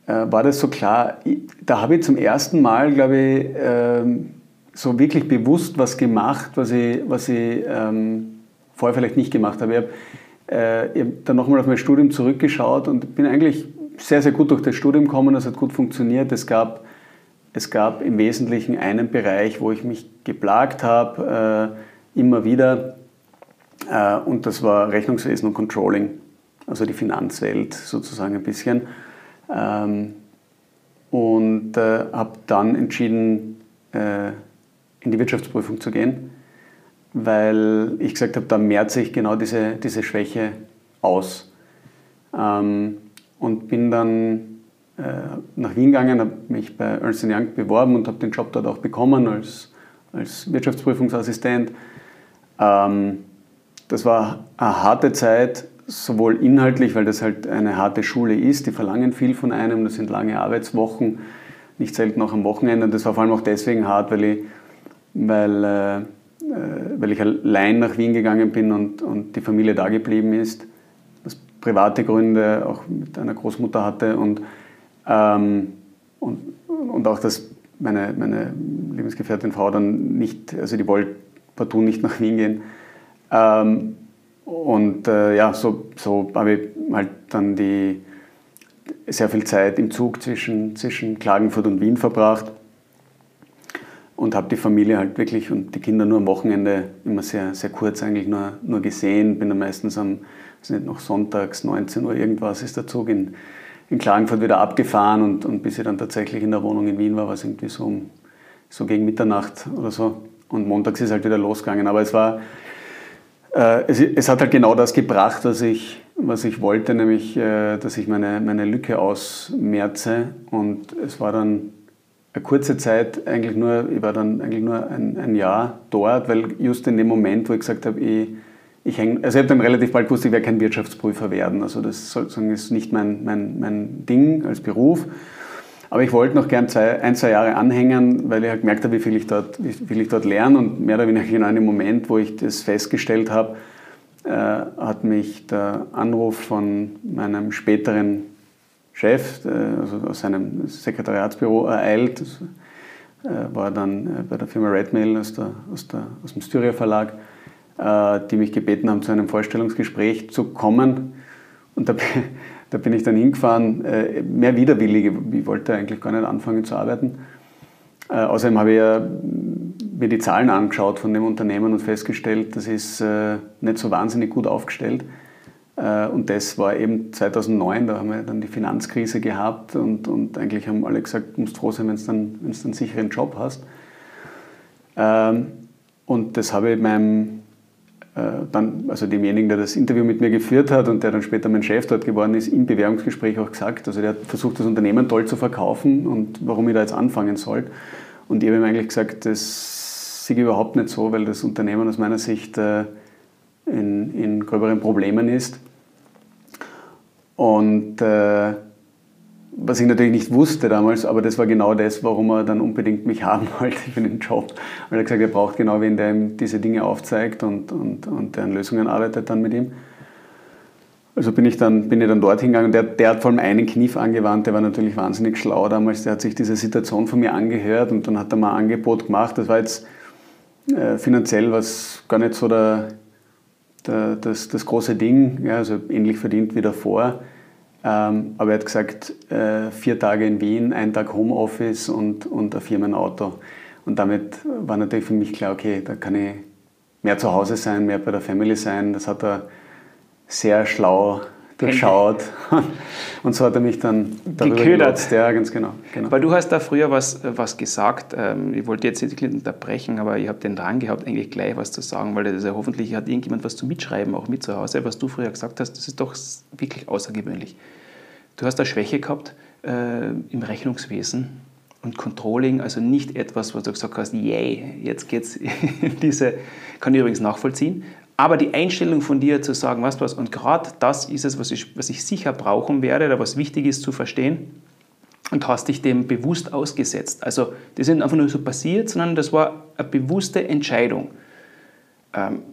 S2: äh, war das so klar? Da habe ich zum ersten Mal, glaube ich, ähm, so wirklich bewusst was gemacht, was ich, was ich ähm, vorher vielleicht nicht gemacht habe. Ich habe äh, hab dann nochmal auf mein Studium zurückgeschaut und bin eigentlich sehr, sehr gut durch das Studium gekommen. Es hat gut funktioniert. Es gab, es gab im Wesentlichen einen Bereich, wo ich mich geplagt habe, äh, immer wieder. Äh, und das war Rechnungswesen und Controlling, also die Finanzwelt sozusagen ein bisschen. Ähm, und äh, habe dann entschieden, äh, in die Wirtschaftsprüfung zu gehen weil ich gesagt habe, da mehrt sich genau diese, diese Schwäche aus. Ähm, und bin dann äh, nach Wien gegangen, habe mich bei Ernst Young beworben und habe den Job dort auch bekommen als, als Wirtschaftsprüfungsassistent. Ähm, das war eine harte Zeit, sowohl inhaltlich, weil das halt eine harte Schule ist, die verlangen viel von einem, das sind lange Arbeitswochen, nicht selten auch am Wochenende. Das war vor allem auch deswegen hart, weil, ich, weil äh, äh, weil ich allein nach Wien gegangen bin und, und die Familie da geblieben ist, private Gründe auch mit einer Großmutter hatte und, ähm, und, und auch, dass meine, meine Lebensgefährtin Frau dann nicht, also die wollte partout nicht nach Wien gehen. Ähm, und äh, ja, so, so habe ich halt dann die, sehr viel Zeit im Zug zwischen, zwischen Klagenfurt und Wien verbracht und habe die Familie halt wirklich und die Kinder nur am Wochenende immer sehr, sehr kurz eigentlich nur, nur gesehen. Bin dann meistens am, nicht noch sonntags, 19 Uhr irgendwas, ist der Zug in, in Klagenfurt wieder abgefahren und, und bis ich dann tatsächlich in der Wohnung in Wien war, war es irgendwie so, um, so gegen Mitternacht oder so. Und montags ist halt wieder losgegangen. Aber es war, äh, es, es, hat halt genau das gebracht, was ich, was ich wollte, nämlich, äh, dass ich meine, meine Lücke ausmerze. Und es war dann eine kurze Zeit eigentlich nur, ich war dann eigentlich nur ein, ein Jahr dort, weil just in dem Moment, wo ich gesagt habe, ich, ich häng, also ich habe dann relativ bald gewusst, ich werde kein Wirtschaftsprüfer werden. Also das sozusagen ist nicht mein, mein, mein Ding als Beruf. Aber ich wollte noch gern zwei, ein, zwei Jahre anhängen, weil ich halt gemerkt habe, wie viel ich dort, wie viel ich dort lerne. Und mehr oder weniger genau in dem Moment, wo ich das festgestellt habe, äh, hat mich der Anruf von meinem späteren Chef, also aus seinem Sekretariatsbüro ereilt. Das war dann bei der Firma Redmail aus, der, aus, der, aus dem Styria Verlag, die mich gebeten haben, zu einem Vorstellungsgespräch zu kommen. Und da, da bin ich dann hingefahren, mehr widerwillig. Ich wollte eigentlich gar nicht anfangen zu arbeiten. Außerdem habe ich ja mir die Zahlen angeschaut von dem Unternehmen und festgestellt, das ist nicht so wahnsinnig gut aufgestellt. Äh, und das war eben 2009, da haben wir dann die Finanzkrise gehabt und, und eigentlich haben alle gesagt, du musst froh sein, wenn du dann, dann einen sicheren Job hast. Ähm, und das habe ich meinem, äh, dann, also demjenigen, der das Interview mit mir geführt hat und der dann später mein Chef dort geworden ist, im Bewerbungsgespräch auch gesagt. Also der hat versucht, das Unternehmen toll zu verkaufen und warum ich da jetzt anfangen soll. Und ich habe ihm eigentlich gesagt, das sehe ich überhaupt nicht so, weil das Unternehmen aus meiner Sicht äh, in, in gröberen Problemen ist. Und äh, was ich natürlich nicht wusste damals, aber das war genau das, warum er dann unbedingt mich haben wollte für den Job. Weil er gesagt hat, er braucht genau wen, der ihm diese Dinge aufzeigt und, und, und der an Lösungen arbeitet dann mit ihm. Also bin ich dann, bin ich dann dort hingegangen. Der, der hat vor allem einen Kniff angewandt, der war natürlich wahnsinnig schlau damals. Der hat sich diese Situation von mir angehört und dann hat er mal ein Angebot gemacht. Das war jetzt äh, finanziell was gar nicht so der, der, das, das große Ding, ja, also ähnlich verdient wie davor. Ähm, aber er hat gesagt, äh, vier Tage in Wien, ein Tag Homeoffice und, und ein Firmenauto. Und damit war natürlich für mich klar, okay, da kann ich mehr zu Hause sein, mehr bei der Family sein. Das hat er sehr schlau durchschaut. Und so hat er mich dann
S1: darüber Geködert.
S2: Ja, ganz genau,
S1: genau. Weil du hast da früher was, was gesagt, ähm, ich wollte jetzt nicht unterbrechen, aber ich habe den Drang gehabt, eigentlich gleich was zu sagen, weil das ja hoffentlich hat irgendjemand was zu mitschreiben, auch mit zu Hause. Was du früher gesagt hast, das ist doch wirklich außergewöhnlich. Du hast eine Schwäche gehabt äh, im Rechnungswesen und Controlling, also nicht etwas, was du gesagt hast, yay, jetzt geht's in diese, kann ich übrigens nachvollziehen, aber die Einstellung von dir zu sagen, was was, und gerade das ist es, was ich, was ich sicher brauchen werde oder was wichtig ist zu verstehen, und hast dich dem bewusst ausgesetzt. Also das nicht einfach nur so passiert, sondern das war eine bewusste Entscheidung. Ähm,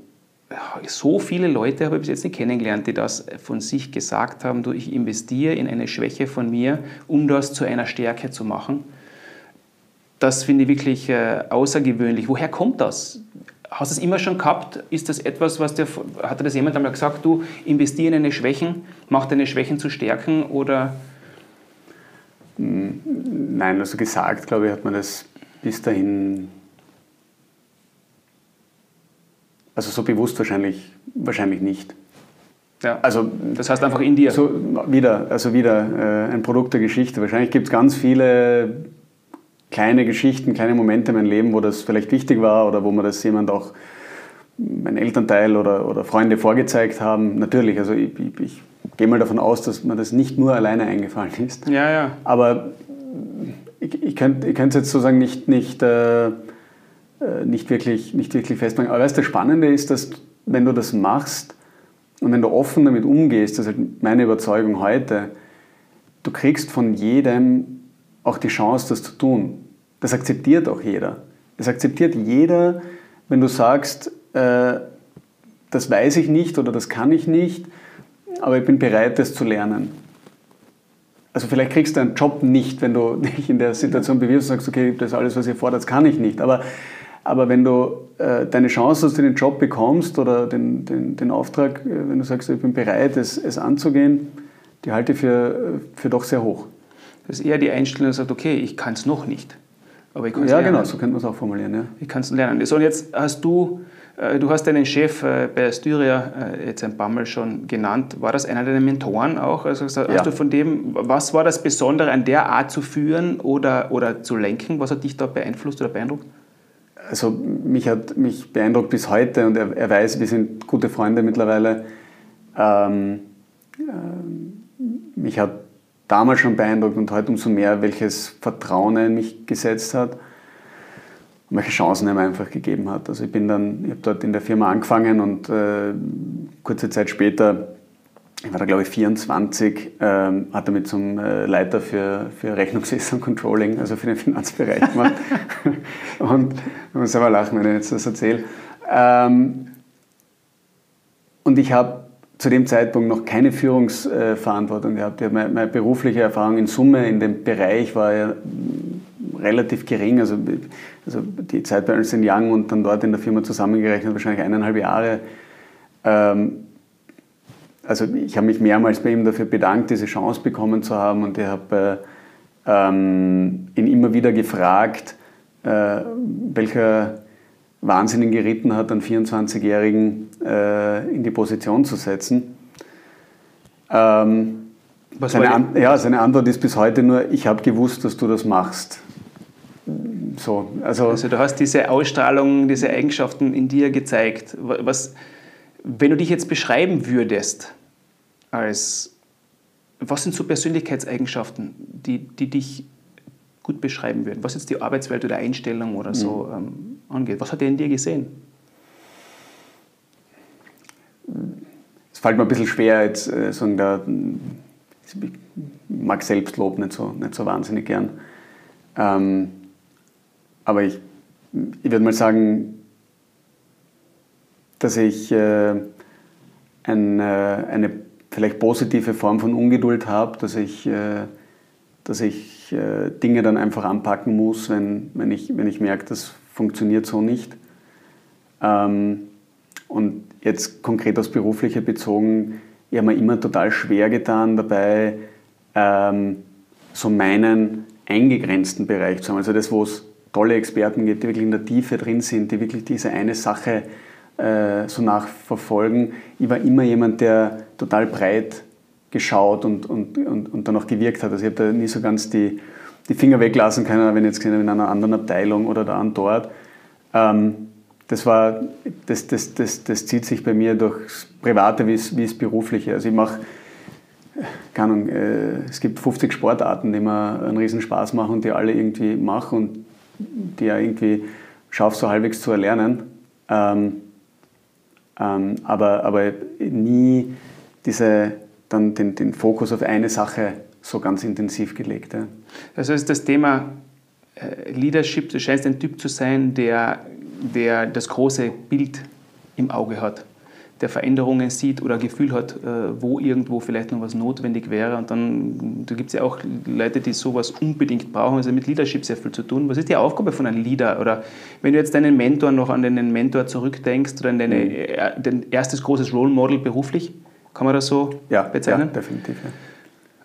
S1: so viele Leute habe ich bis jetzt nicht kennengelernt, die das von sich gesagt haben, du, ich investiere in eine Schwäche von mir, um das zu einer Stärke zu machen. Das finde ich wirklich äh, außergewöhnlich. Woher kommt das? Hast du es immer schon gehabt? Ist das etwas, was dir, hat dir das jemand einmal gesagt, du investiere in deine Schwächen, mach deine Schwächen zu stärken oder?
S2: Hm, nein, also gesagt, glaube ich, hat man das bis dahin, also so bewusst wahrscheinlich, wahrscheinlich nicht.
S1: Ja, also das heißt einfach in dir.
S2: So wieder, also wieder äh, ein Produkt der Geschichte. Wahrscheinlich gibt es ganz viele kleine Geschichten, kleine Momente in meinem Leben, wo das vielleicht wichtig war oder wo mir das jemand auch, mein Elternteil oder, oder Freunde vorgezeigt haben. Natürlich, also ich, ich, ich gehe mal davon aus, dass mir das nicht nur alleine eingefallen ist.
S1: Ja, ja.
S2: Aber ich, ich könnte es jetzt sozusagen nicht, nicht, äh, äh, nicht, wirklich, nicht wirklich festmachen. Aber weißt, das Spannende ist, dass wenn du das machst und wenn du offen damit umgehst, das ist halt meine Überzeugung heute, du kriegst von jedem auch die Chance, das zu tun. Das akzeptiert auch jeder. Es akzeptiert jeder, wenn du sagst, äh, das weiß ich nicht oder das kann ich nicht, aber ich bin bereit, das zu lernen. Also vielleicht kriegst du einen Job nicht, wenn du dich in der Situation bewirbst und sagst, okay, das alles, was ihr fordert, kann ich nicht. Aber, aber wenn du äh, deine Chance, du den Job bekommst oder den, den, den Auftrag, äh, wenn du sagst, ich bin bereit, es, es anzugehen, die halte ich für, für doch sehr hoch.
S1: Das ist eher die Einstellung, die sagt, okay, ich kann es noch nicht.
S2: Aber ich ja, genau, so könnte man es auch formulieren. Ja.
S1: Ich kann es lernen. So, und jetzt hast du, äh, du hast deinen Chef äh, bei Styria äh, jetzt ein paar Mal schon genannt. War das einer deiner Mentoren auch? Also hast ja. du von dem, was war das Besondere an der Art zu führen oder, oder zu lenken? Was hat dich da beeinflusst oder beeindruckt?
S2: Also mich hat mich beeindruckt bis heute und er, er weiß, wir sind gute Freunde mittlerweile. Ähm, äh, mich hat damals schon beeindruckt und heute umso mehr, welches Vertrauen er in mich gesetzt hat und welche Chancen er mir einfach gegeben hat. Also ich bin dann, ich habe dort in der Firma angefangen und äh, kurze Zeit später, ich war da glaube ich 24, äh, hat er mich zum äh, Leiter für, für Rechnungswesen und Controlling, also für den Finanzbereich gemacht. und ich muss aber lachen, wenn ich jetzt das erzähle. Ähm, und ich habe zu dem Zeitpunkt noch keine Führungsverantwortung gehabt. Meine, meine berufliche Erfahrung in Summe in dem Bereich war ja relativ gering. Also, also die Zeit bei Ernst Young und dann dort in der Firma zusammengerechnet wahrscheinlich eineinhalb Jahre. Ähm, also ich habe mich mehrmals bei ihm dafür bedankt, diese Chance bekommen zu haben und ich habe ähm, ihn immer wieder gefragt, äh, welcher Wahnsinn ihn geritten hat, einen 24-Jährigen äh, in die Position zu setzen. Ähm, seine, An ja, seine Antwort ist bis heute nur, ich habe gewusst, dass du das machst.
S1: So, also, also du hast diese Ausstrahlung, diese Eigenschaften in dir gezeigt. Was, wenn du dich jetzt beschreiben würdest, als was sind so Persönlichkeitseigenschaften, die, die dich gut beschreiben würden? Was jetzt die Arbeitswelt oder Einstellung oder so mhm. ähm, angeht? Was hat er in dir gesehen?
S2: Fällt mir ein bisschen schwer, jetzt äh, sagen, da, ich mag Selbstlob nicht so, nicht so wahnsinnig gern. Ähm, aber ich, ich würde mal sagen, dass ich äh, ein, äh, eine vielleicht positive Form von Ungeduld habe, dass ich, äh, dass ich äh, Dinge dann einfach anpacken muss, wenn, wenn, ich, wenn ich merke, das funktioniert so nicht. Ähm, und jetzt konkret aufs Berufliche bezogen, ich habe mir immer total schwer getan dabei, ähm, so meinen eingegrenzten Bereich zu haben. Also das, wo es tolle Experten gibt, die wirklich in der Tiefe drin sind, die wirklich diese eine Sache äh, so nachverfolgen. Ich war immer jemand, der total breit geschaut und, und, und, und dann auch gewirkt hat. Also ich habe da nie so ganz die, die Finger weglassen können, wenn ich jetzt in einer anderen Abteilung oder da und dort. Ähm, das, war, das, das, das, das zieht sich bei mir durchs Private wie es Berufliche. Also ich mache, keine Ahnung, äh, es gibt 50 Sportarten, die mir einen riesen Spaß machen und die alle irgendwie mache und die ja irgendwie schaffe, so halbwegs zu erlernen. Ähm, ähm, aber, aber nie diese, dann den, den Fokus auf eine Sache so ganz intensiv gelegt. Ja.
S1: Also ist das Thema äh, Leadership, du scheinst ein Typ zu sein, der, der das große Bild im Auge hat, der Veränderungen sieht oder Gefühl hat, äh, wo irgendwo vielleicht noch was notwendig wäre. Und dann da gibt es ja auch Leute, die sowas unbedingt brauchen. Also mit Leadership sehr viel zu tun. Was ist die Aufgabe von einem Leader? Oder wenn du jetzt deinen Mentor noch an deinen Mentor zurückdenkst oder an deine, mhm. Äh, dein erstes großes Role Model beruflich, kann man das so ja, bezeichnen?
S2: Ja, definitiv. Ja.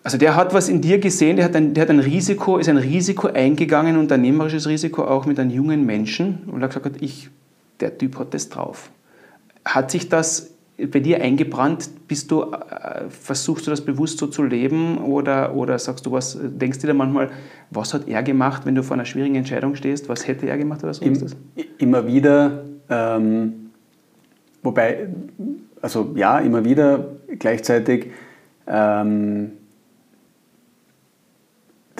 S1: Also der hat was in dir gesehen, der hat ein, der hat ein Risiko, ist ein Risiko eingegangen, ein unternehmerisches Risiko auch mit einem jungen Menschen und hat gesagt, ich, der Typ hat das drauf. Hat sich das bei dir eingebrannt? Bist du, äh, versuchst du das bewusst so zu leben oder, oder sagst du was, denkst du dir manchmal, was hat er gemacht, wenn du vor einer schwierigen Entscheidung stehst? Was hätte er gemacht oder so? Im,
S2: immer wieder, ähm, wobei, also ja, immer wieder, gleichzeitig ähm,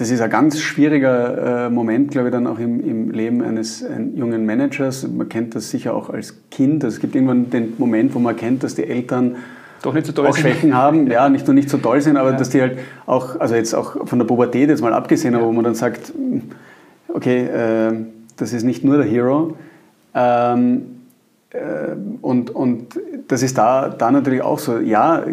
S2: das ist ein ganz schwieriger äh, Moment, glaube ich, dann auch im, im Leben eines jungen Managers. Man kennt das sicher auch als Kind. Also es gibt irgendwann den Moment, wo man erkennt, dass die Eltern
S1: doch nicht so toll
S2: auch Schwächen haben, ja, nicht nur nicht so toll sind, aber ja. dass die halt auch, also jetzt auch von der Pubertät jetzt mal abgesehen, ja. aber wo man dann sagt, okay, äh, das ist nicht nur der Hero. Ähm, äh, und, und das ist da, da natürlich auch so. Ja,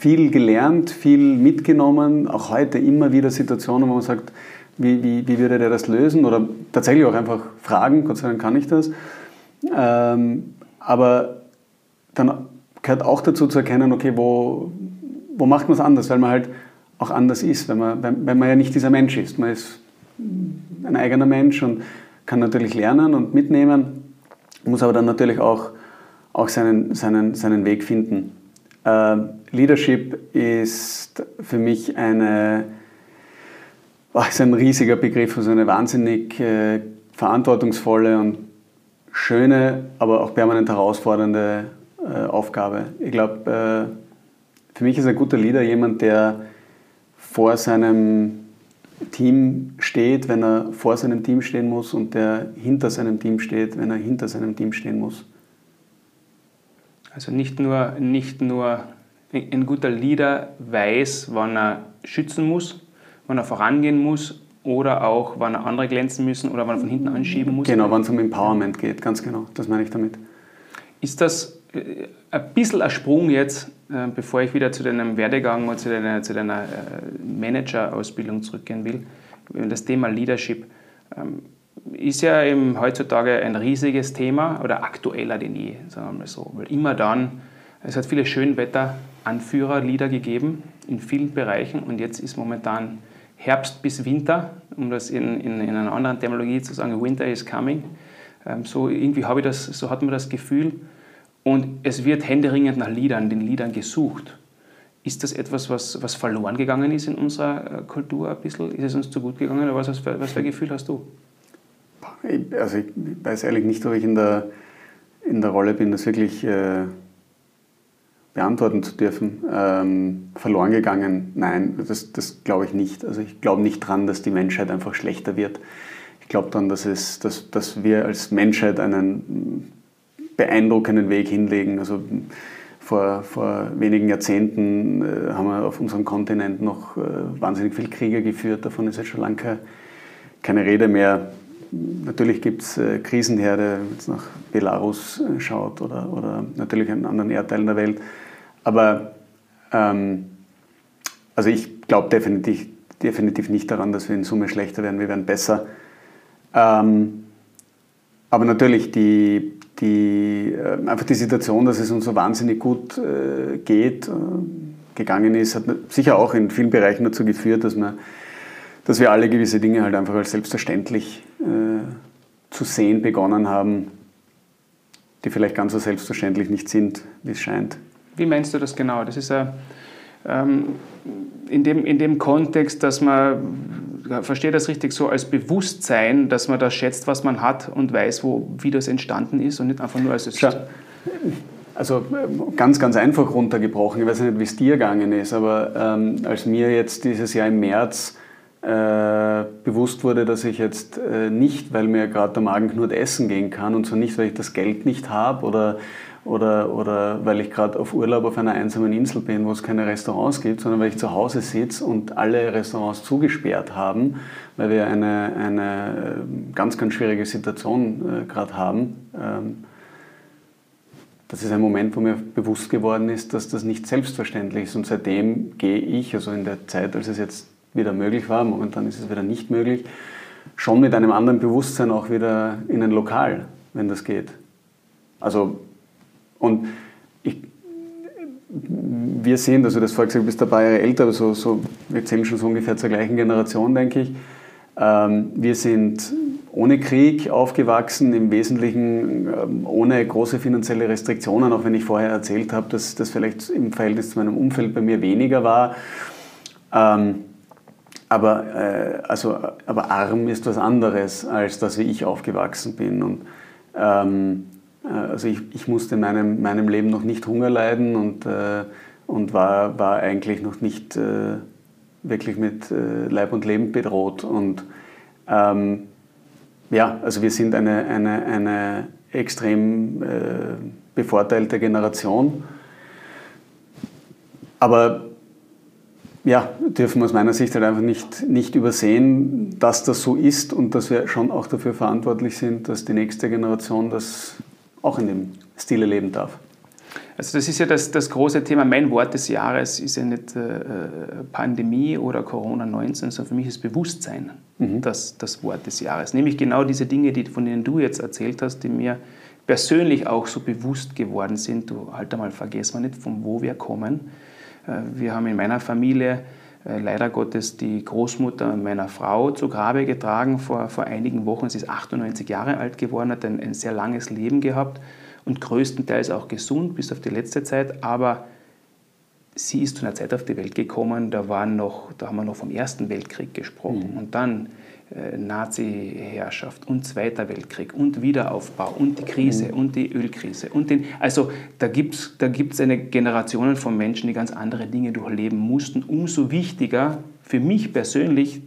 S2: viel gelernt, viel mitgenommen, auch heute immer wieder Situationen, wo man sagt, wie, wie, wie würde der das lösen? Oder tatsächlich auch einfach fragen, Gott sei Dank kann ich das. Ähm, aber dann gehört auch dazu zu erkennen, okay, wo, wo macht man es anders? Weil man halt auch anders ist, wenn man, wenn man ja nicht dieser Mensch ist. Man ist ein eigener Mensch und kann natürlich lernen und mitnehmen muss aber dann natürlich auch, auch seinen, seinen, seinen Weg finden. Äh, Leadership ist für mich eine, ist ein riesiger Begriff, also eine wahnsinnig äh, verantwortungsvolle und schöne, aber auch permanent herausfordernde äh, Aufgabe. Ich glaube, äh, für mich ist ein guter Leader jemand, der vor seinem Team steht, wenn er vor seinem Team stehen muss und der hinter seinem Team steht, wenn er hinter seinem Team stehen muss.
S1: Also nicht nur, nicht nur ein guter Leader weiß, wann er schützen muss, wann er vorangehen muss oder auch, wann er andere glänzen müssen oder wann er von hinten anschieben muss.
S2: Genau, wann es um Empowerment geht, ganz genau, das meine ich damit.
S1: Ist das ein bisschen ein Sprung jetzt, äh, bevor ich wieder zu deinem Werdegang und zu deiner, zu deiner Manager-Ausbildung zurückgehen will. Das Thema Leadership ähm, ist ja eben heutzutage ein riesiges Thema oder aktueller denn je, sagen wir mal so. Weil immer dann, es hat viele Schönwetter-Anführer, Lieder gegeben in vielen Bereichen und jetzt ist momentan Herbst bis Winter, um das in, in, in einer anderen Terminologie zu sagen, Winter is coming. Ähm, so irgendwie habe ich das, so hat man das Gefühl. Und es wird händeringend nach Liedern, den Liedern gesucht. Ist das etwas, was, was verloren gegangen ist in unserer äh, Kultur ein bisschen? Ist es uns zu gut gegangen oder was, was, was für ein Gefühl hast du?
S2: Also ich weiß ehrlich nicht, ob ich in der, in der Rolle bin, das wirklich äh, beantworten zu dürfen. Ähm, verloren gegangen? Nein, das, das glaube ich nicht. Also ich glaube nicht dran, dass die Menschheit einfach schlechter wird. Ich glaube daran, dass, es, dass, dass wir als Menschheit einen beeindruckenden Weg hinlegen. Also vor, vor wenigen Jahrzehnten äh, haben wir auf unserem Kontinent noch äh, wahnsinnig viele Kriege geführt. Davon ist jetzt schon lange keine Rede mehr. Natürlich gibt es äh, Krisenherde, wenn es nach Belarus äh, schaut oder, oder natürlich in anderen Erdteilen der Welt. Aber ähm, also ich glaube definitiv, definitiv nicht daran, dass wir in Summe schlechter werden, wir werden besser. Ähm, aber natürlich die, die, äh, einfach die Situation, dass es uns so wahnsinnig gut äh, geht, äh, gegangen ist, hat sicher auch in vielen Bereichen dazu geführt, dass, man, dass wir alle gewisse Dinge halt einfach als selbstverständlich zu sehen begonnen haben, die vielleicht ganz so selbstverständlich nicht sind, wie es scheint.
S1: Wie meinst du das genau? Das ist ein, ähm, in, dem, in dem Kontext, dass man, verstehe das richtig so, als Bewusstsein, dass man das schätzt, was man hat und weiß, wo, wie das entstanden ist und nicht einfach nur als es
S2: Schau, also ganz, ganz einfach runtergebrochen, ich weiß nicht, wie es dir gegangen ist, aber ähm, als mir jetzt dieses Jahr im März äh, bewusst wurde, dass ich jetzt äh, nicht, weil mir gerade der Magen knurrt, essen gehen kann und so nicht, weil ich das Geld nicht habe oder oder, oder weil ich gerade auf Urlaub auf einer einsamen Insel bin, wo es keine Restaurants gibt, sondern weil ich zu Hause sitze und alle Restaurants zugesperrt haben, weil wir eine, eine äh, ganz, ganz schwierige Situation äh, gerade haben. Ähm, das ist ein Moment, wo mir bewusst geworden ist, dass das nicht selbstverständlich ist. Und seitdem gehe ich, also in der Zeit, als es jetzt wieder möglich war, momentan ist es wieder nicht möglich, schon mit einem anderen Bewusstsein auch wieder in ein Lokal, wenn das geht. Also und ich, wir sehen, also das vorher gesagt, du bist ein paar Jahre älter, aber so, so, wir zählen schon so ungefähr zur gleichen Generation, denke ich. Ähm, wir sind ohne Krieg aufgewachsen, im Wesentlichen ähm, ohne große finanzielle Restriktionen, auch wenn ich vorher erzählt habe, dass das vielleicht im Verhältnis zu meinem Umfeld bei mir weniger war. Ähm, aber, äh, also, aber arm ist was anderes, als das, wie ich aufgewachsen bin. Und also ich, ich musste in meinem, meinem Leben noch nicht Hunger leiden und, äh, und war, war eigentlich noch nicht äh, wirklich mit äh, Leib und Leben bedroht. Und ähm, ja, also wir sind eine, eine, eine extrem äh, bevorteilte Generation. Aber ja, dürfen wir aus meiner Sicht halt einfach nicht, nicht übersehen, dass das so ist und dass wir schon auch dafür verantwortlich sind, dass die nächste Generation das auch in dem Stile leben darf.
S1: Also das ist ja das, das große Thema. Mein Wort des Jahres ist ja nicht äh, Pandemie oder Corona-19, sondern für mich ist Bewusstsein mhm. das, das Wort des Jahres. Nämlich genau diese Dinge, die, von denen du jetzt erzählt hast, die mir persönlich auch so bewusst geworden sind. Du, halt einmal, vergessen wir nicht, von wo wir kommen. Äh, wir haben in meiner Familie äh, leider Gottes die Großmutter meiner Frau zu Grabe getragen vor, vor einigen Wochen. Sie ist 98 Jahre alt geworden, hat ein, ein sehr langes Leben gehabt und größtenteils auch gesund bis auf die letzte Zeit. Aber sie ist zu einer Zeit auf die Welt gekommen, da, waren noch, da haben wir noch vom Ersten Weltkrieg gesprochen. Mhm. Und dann äh, Nazi-Herrschaft und Zweiter Weltkrieg und Wiederaufbau und die Krise mhm. und die Ölkrise. Und den, also da gibt es da gibt's eine Generation von Menschen, die ganz andere Dinge durchleben mussten. Umso wichtiger für mich persönlich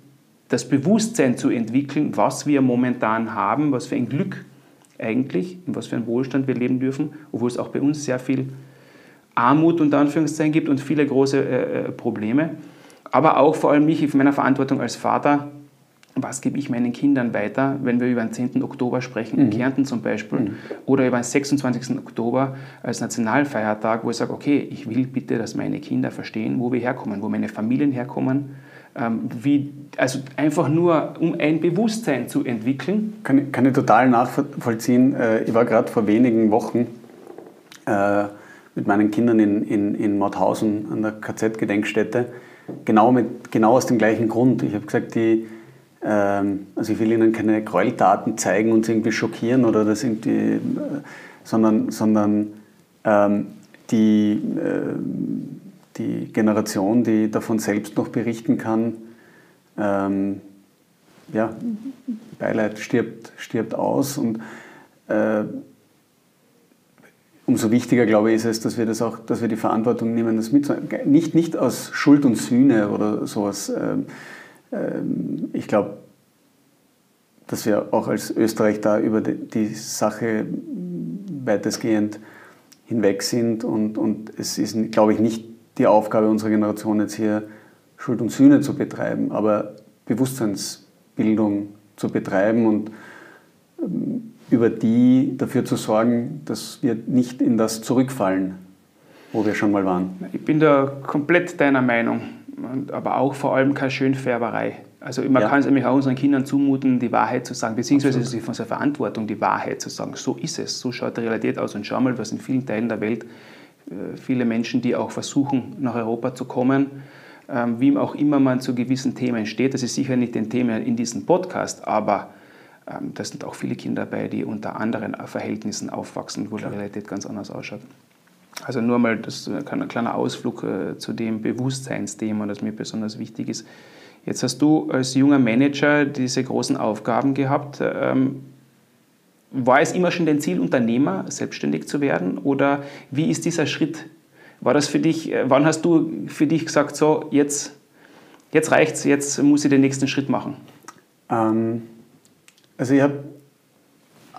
S1: das Bewusstsein zu entwickeln, was wir momentan haben, was für ein Glück eigentlich, und was für ein Wohlstand wir leben dürfen, obwohl es auch bei uns sehr viel Armut unter Anführungszeichen gibt und viele große äh, äh Probleme. Aber auch vor allem mich in meiner Verantwortung als Vater was gebe ich meinen Kindern weiter, wenn wir über den 10. Oktober sprechen, in mhm. Kärnten zum Beispiel, mhm. oder über den 26. Oktober als Nationalfeiertag, wo ich sage, okay, ich will bitte, dass meine Kinder verstehen, wo wir herkommen, wo meine Familien herkommen, ähm, wie, also einfach nur, um ein Bewusstsein zu entwickeln.
S2: Kann, kann ich total nachvollziehen. Äh, ich war gerade vor wenigen Wochen äh, mit meinen Kindern in, in, in Mauthausen an der KZ-Gedenkstätte, genau, genau aus dem gleichen Grund. Ich habe gesagt, die also ich will Ihnen keine Gräueltaten zeigen und irgendwie schockieren oder das irgendwie, äh, sondern, sondern ähm, die, äh, die Generation, die davon selbst noch berichten kann, ähm, ja, Beileid stirbt, stirbt aus und äh, umso wichtiger, glaube ich, ist es, dass wir das auch, dass wir die Verantwortung nehmen, das mitzunehmen. Nicht, nicht aus Schuld und Sühne oder sowas. Ähm, ähm, ich glaube, dass wir auch als Österreich da über die Sache weitestgehend hinweg sind und, und es ist, glaube ich, nicht die Aufgabe unserer Generation jetzt hier Schuld und Sühne zu betreiben, aber Bewusstseinsbildung zu betreiben und ähm, über die dafür zu sorgen, dass wir nicht in das zurückfallen, wo wir schon mal waren.
S1: Ich bin da komplett deiner Meinung aber auch vor allem keine Schönfärberei. Also man ja. kann es nämlich auch unseren Kindern zumuten, die Wahrheit zu sagen, beziehungsweise Absolut. es ist unsere Verantwortung, die Wahrheit zu sagen. So ist es, so schaut die Realität aus. Und schau mal, was in vielen Teilen der Welt äh, viele Menschen, die auch versuchen, nach Europa zu kommen, ähm, wie auch immer man zu gewissen Themen steht. Das ist sicher nicht ein Thema in diesem Podcast, aber ähm, da sind auch viele Kinder dabei, die unter anderen Verhältnissen aufwachsen, wo die Realität ganz anders ausschaut. Also nur mal das, ein kleiner Ausflug äh, zu dem Bewusstseinsthema, das mir besonders wichtig ist. Jetzt hast du als junger Manager diese großen Aufgaben gehabt. Ähm, war es immer schon dein Ziel, Unternehmer, selbstständig zu werden? Oder wie ist dieser Schritt? War das für dich, äh, wann hast du für dich gesagt, so, jetzt, jetzt es, jetzt muss ich den nächsten Schritt machen?
S2: Ähm, also ich habe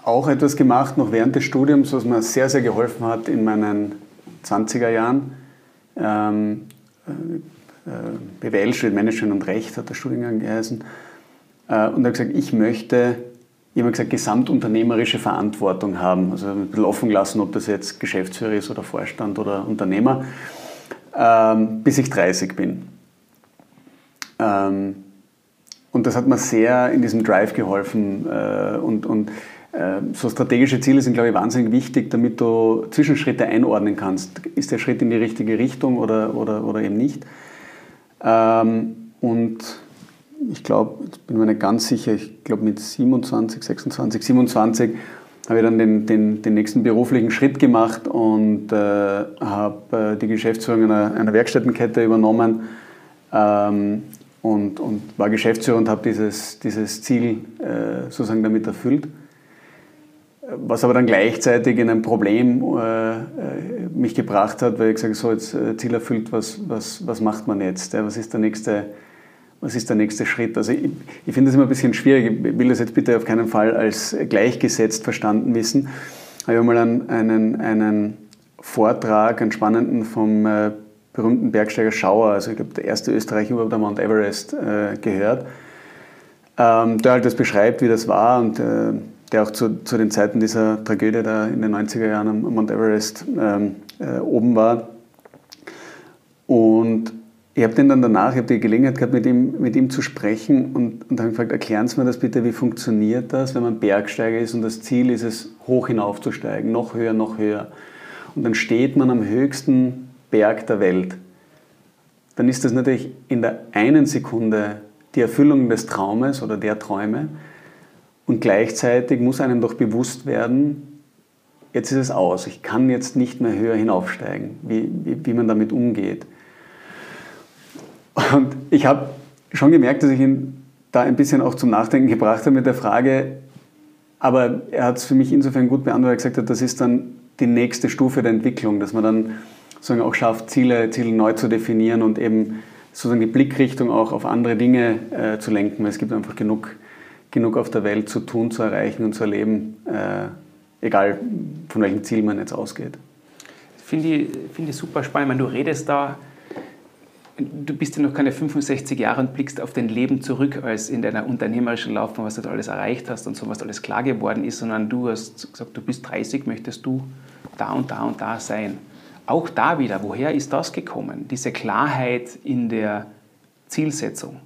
S2: auch etwas gemacht, noch während des Studiums, was mir sehr, sehr geholfen hat in meinen 20er Jahren. Ähm, äh, BWL, Studium Management und Recht hat der Studiengang geheißen. Äh, und er hat gesagt, ich möchte, ich habe gesagt, gesamtunternehmerische Verantwortung haben. Also ein bisschen offen gelassen, ob das jetzt Geschäftsführer ist oder Vorstand oder Unternehmer, ähm, bis ich 30 bin. Ähm, und das hat mir sehr in diesem Drive geholfen äh, und, und so strategische Ziele sind, glaube ich, wahnsinnig wichtig, damit du Zwischenschritte einordnen kannst. Ist der Schritt in die richtige Richtung oder, oder, oder eben nicht? Ähm, und ich glaube, jetzt bin mir nicht ganz sicher, ich glaube mit 27, 26, 27 habe ich dann den, den, den nächsten beruflichen Schritt gemacht und äh, habe äh, die Geschäftsführung einer, einer Werkstättenkette übernommen ähm, und, und war Geschäftsführer und habe dieses, dieses Ziel äh, sozusagen damit erfüllt was aber dann gleichzeitig in ein Problem äh, äh, mich gebracht hat, weil ich gesagt habe, so jetzt äh, Ziel erfüllt, was, was, was macht man jetzt? Ja? Was, ist der nächste, was ist der nächste Schritt? Also ich, ich finde das immer ein bisschen schwierig, ich will das jetzt bitte auf keinen Fall als gleichgesetzt verstanden wissen. Ich habe mal einen, einen, einen Vortrag, einen spannenden vom äh, berühmten Bergsteiger Schauer, also ich glaube der erste Österreicher überhaupt am Mount Everest, äh, gehört, ähm, der halt das beschreibt, wie das war und äh, der auch zu, zu den Zeiten dieser Tragödie da in den 90er Jahren am Mount Everest ähm, äh, oben war. Und ich habe den dann danach, ich habe die Gelegenheit gehabt, mit ihm, mit ihm zu sprechen und, und habe gefragt, erklären Sie mir das bitte, wie funktioniert das, wenn man Bergsteiger ist und das Ziel ist es, hoch hinaufzusteigen, noch höher, noch höher. Und dann steht man am höchsten Berg der Welt. Dann ist das natürlich in der einen Sekunde die Erfüllung des Traumes oder der Träume. Und gleichzeitig muss einem doch bewusst werden, jetzt ist es aus, ich kann jetzt nicht mehr höher hinaufsteigen, wie, wie, wie man damit umgeht. Und ich habe schon gemerkt, dass ich ihn da ein bisschen auch zum Nachdenken gebracht habe mit der Frage, aber er hat es für mich insofern gut beantwortet, gesagt hat, das ist dann die nächste Stufe der Entwicklung, dass man dann sozusagen auch schafft, Ziele, Ziele neu zu definieren und eben sozusagen die Blickrichtung auch auf andere Dinge äh, zu lenken, weil es gibt einfach genug genug auf der Welt zu tun, zu erreichen und zu erleben, äh, egal von welchem Ziel man jetzt ausgeht.
S1: Finde ich, find ich super spannend. Ich meine, du redest da du bist ja noch keine 65 Jahre und blickst auf dein Leben zurück als in deiner unternehmerischen Laufbahn, was du alles erreicht hast und so, was alles klar geworden ist, sondern du hast gesagt, du bist 30, möchtest du da und da und da sein. Auch da wieder, woher ist das gekommen? Diese Klarheit in der Zielsetzung.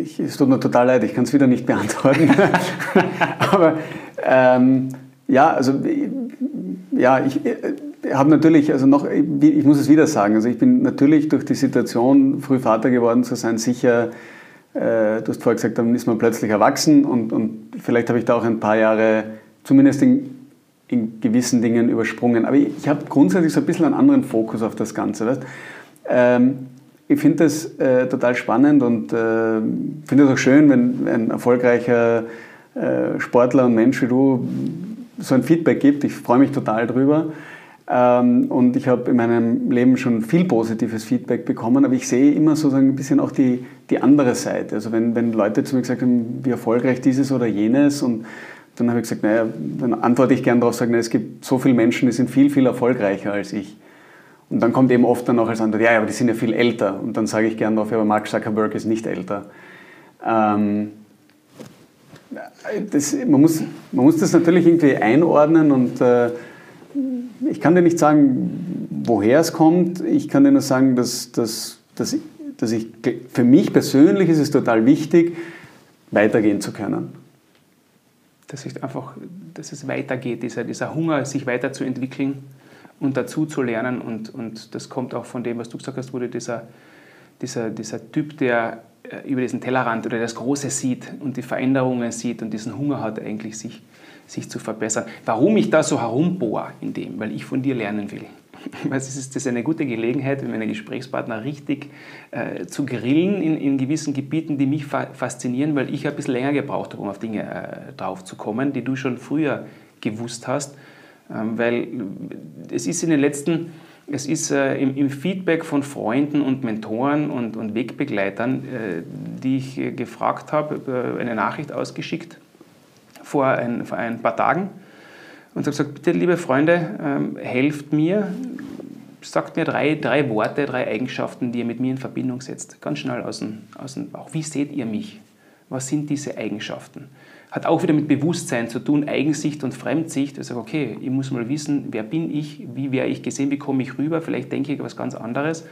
S2: Ich, es tut mir total leid, ich kann es wieder nicht beantworten. Aber ähm, ja, also ja, ich äh, habe natürlich, also noch, ich muss es wieder sagen, also ich bin natürlich durch die Situation, früh Vater geworden zu sein, sicher, äh, du hast vorher gesagt, dann ist man plötzlich erwachsen und, und vielleicht habe ich da auch ein paar Jahre zumindest in, in gewissen Dingen übersprungen. Aber ich, ich habe grundsätzlich so ein bisschen einen anderen Fokus auf das Ganze. Weißt? Ähm, ich finde das äh, total spannend und äh, finde es auch schön, wenn ein erfolgreicher äh, Sportler und Mensch wie du so ein Feedback gibt. Ich freue mich total drüber. Ähm, und ich habe in meinem Leben schon viel positives Feedback bekommen, aber ich sehe immer sozusagen ein bisschen auch die, die andere Seite. Also wenn, wenn Leute zu mir gesagt haben, wie erfolgreich dieses oder jenes und dann habe ich gesagt, naja, dann antworte ich gerne darauf, sagen, es gibt so viele Menschen, die sind viel, viel erfolgreicher als ich. Und dann kommt eben oft dann auch als Antwort, ja, aber die sind ja viel älter. Und dann sage ich gerne darauf, ja, aber Mark Zuckerberg ist nicht älter. Ähm, das, man, muss, man muss das natürlich irgendwie einordnen und äh, ich kann dir nicht sagen, woher es kommt. Ich kann dir nur sagen, dass, dass, dass, dass ich, für mich persönlich ist es total wichtig, weitergehen zu können.
S1: Dass, ich einfach, dass es weitergeht, dieser, dieser Hunger, sich weiterzuentwickeln und dazu zu lernen. Und, und das kommt auch von dem, was du gesagt hast, wurde dieser, dieser, dieser Typ, der äh, über diesen Tellerrand oder das Große sieht und die Veränderungen sieht und diesen Hunger hat, eigentlich sich, sich zu verbessern. Warum ich da so herumbohre in dem? Weil ich von dir lernen will. Ist, das ist eine gute Gelegenheit, mit meinen Gesprächspartner richtig äh, zu grillen in, in, gewissen Gebieten, die mich fa faszinieren, weil ich ein bisschen länger gebraucht habe, um auf Dinge äh, drauf zu kommen, die du schon früher gewusst hast. Ähm, weil es ist in den letzten es ist äh, im, Feedback von Freunden und Mentoren und, und Wegbegleitern, äh, die ich äh, gefragt habe, eine Nachricht ausgeschickt vor ein, vor ein paar Tagen und habe gesagt, bitte liebe Freunde, ähm, helft mir, sagt mir drei, drei Worte, drei Eigenschaften, die ihr mit mir in Verbindung setzt. Ganz schnell aus dem, aus dem Bauch. Wie seht ihr mich? Was sind diese Eigenschaften? Hat auch wieder mit Bewusstsein zu tun, Eigensicht und Fremdsicht. Ich sage, okay, ich muss mal wissen, wer bin ich, wie werde ich gesehen, wie komme ich rüber, vielleicht denke ich was ganz anderes.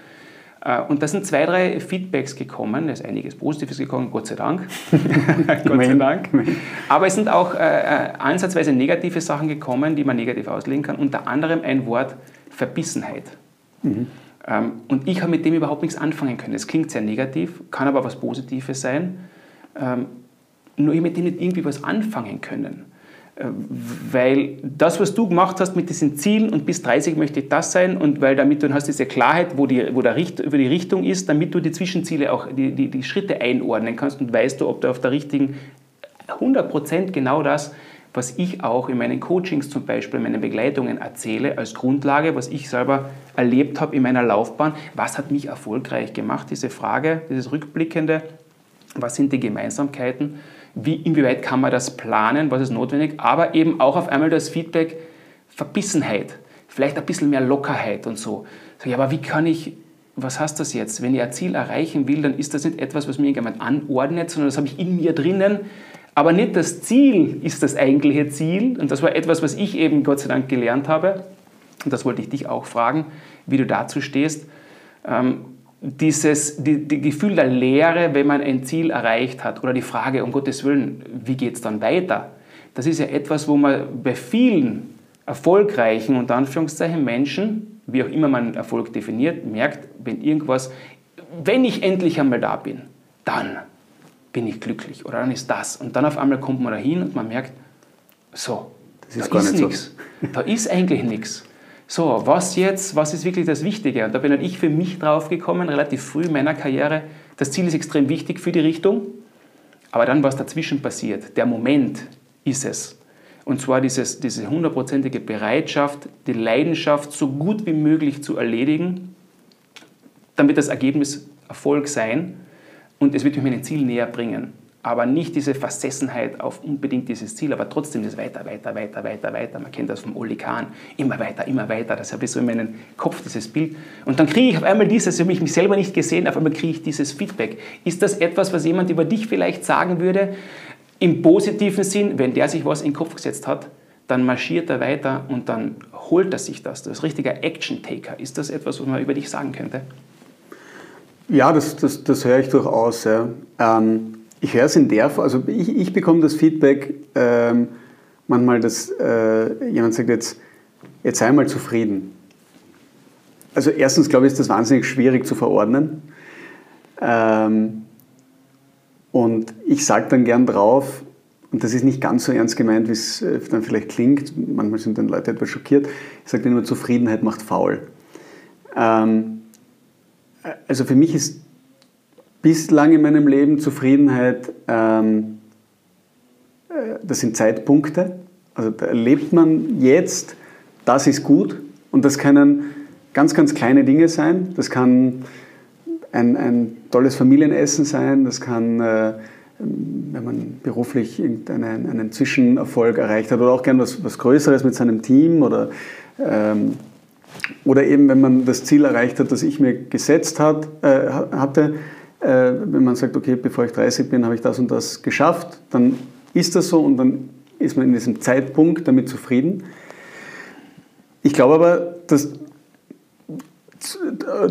S1: Äh, und da sind zwei, drei Feedbacks gekommen, da ist einiges Positives gekommen, Gott sei Dank. Gott sei Dank. Aber es sind auch äh, äh, ansatzweise negative Sachen gekommen, die man negativ auslegen kann. Unter anderem ein Wort Verbissenheit. Mhm. Ähm, und ich habe mit dem überhaupt nichts anfangen können. Es klingt sehr negativ, kann aber was Positives sein. Ähm, nur mit denen nicht irgendwie was anfangen können. Äh, weil das, was du gemacht hast mit diesen Zielen und bis 30 möchte ich das sein und weil damit du hast diese Klarheit, wo die, wo der Richt, über die Richtung ist, damit du die Zwischenziele auch, die, die, die Schritte einordnen kannst und weißt du, ob du auf der richtigen 100% genau das, was ich auch in meinen Coachings zum Beispiel, in meinen Begleitungen erzähle, als Grundlage, was ich selber erlebt habe in meiner Laufbahn, was hat mich erfolgreich gemacht, diese Frage, dieses Rückblickende, was sind die Gemeinsamkeiten wie, inwieweit kann man das planen, was ist notwendig, aber eben auch auf einmal das Feedback Verbissenheit, vielleicht ein bisschen mehr Lockerheit und so. so ja, aber wie kann ich, was heißt das jetzt? Wenn ich ein Ziel erreichen will, dann ist das nicht etwas, was mir jemand anordnet, sondern das habe ich in mir drinnen. Aber nicht das Ziel ist das eigentliche Ziel. Und das war etwas, was ich eben Gott sei Dank gelernt habe. Und das wollte ich dich auch fragen, wie du dazu stehst. Ähm, dieses die, die Gefühl der Leere, wenn man ein Ziel erreicht hat, oder die Frage, um Gottes Willen, wie geht es dann weiter? Das ist ja etwas, wo man bei vielen erfolgreichen, unter Anführungszeichen, Menschen, wie auch immer man Erfolg definiert, merkt, wenn irgendwas, wenn ich endlich einmal da bin, dann bin ich glücklich oder dann ist das. Und dann auf einmal kommt man dahin und man merkt, so, das ist da ist nichts. So. Da ist eigentlich nichts so, was jetzt, was ist wirklich das Wichtige? Und da bin ich für mich drauf gekommen, relativ früh in meiner Karriere. Das Ziel ist extrem wichtig für die Richtung, aber dann, was dazwischen passiert, der Moment ist es. Und zwar dieses, diese hundertprozentige Bereitschaft, die Leidenschaft so gut wie möglich zu erledigen, damit das Ergebnis Erfolg sein und es wird mich meinem Ziel näher bringen. Aber nicht diese Versessenheit auf unbedingt dieses Ziel, aber trotzdem das weiter, weiter, weiter, weiter, weiter. Man kennt das vom Oli Kahn. Immer weiter, immer weiter. Das habe ich so in meinem Kopf, dieses Bild. Und dann kriege ich auf einmal dieses, habe ich mich selber nicht gesehen, auf einmal kriege ich dieses Feedback. Ist das etwas, was jemand über dich vielleicht sagen würde? Im positiven Sinn, wenn der sich was in den Kopf gesetzt hat, dann marschiert er weiter und dann holt er sich das. Das ist richtiger Action-Taker. Ist das etwas, was man über dich sagen könnte?
S2: Ja, das, das, das höre ich durchaus. Ja. Ähm, ich höre es in der Form, also ich, ich bekomme das Feedback ähm, manchmal, dass äh, jemand sagt jetzt, jetzt sei mal zufrieden. Also erstens glaube ich, ist das wahnsinnig schwierig zu verordnen. Ähm, und ich sage dann gern drauf, und das ist nicht ganz so ernst gemeint, wie es äh, dann vielleicht klingt, manchmal sind dann Leute etwas schockiert, ich sage dann immer, Zufriedenheit macht faul. Ähm, also für mich ist bislang in meinem Leben Zufriedenheit, ähm, äh, das sind Zeitpunkte. Also erlebt man jetzt, das ist gut und das können ganz, ganz kleine Dinge sein. Das kann ein, ein tolles Familienessen sein, das kann, äh, wenn man beruflich irgendeinen einen Zwischenerfolg erreicht hat oder auch gern was, was Größeres mit seinem Team oder ähm, oder eben, wenn man das Ziel erreicht hat, das ich mir gesetzt hat, äh, hatte, äh, wenn man sagt, okay, bevor ich 30 bin, habe ich das und das geschafft, dann ist das so und dann ist man in diesem Zeitpunkt damit zufrieden. Ich glaube aber, dass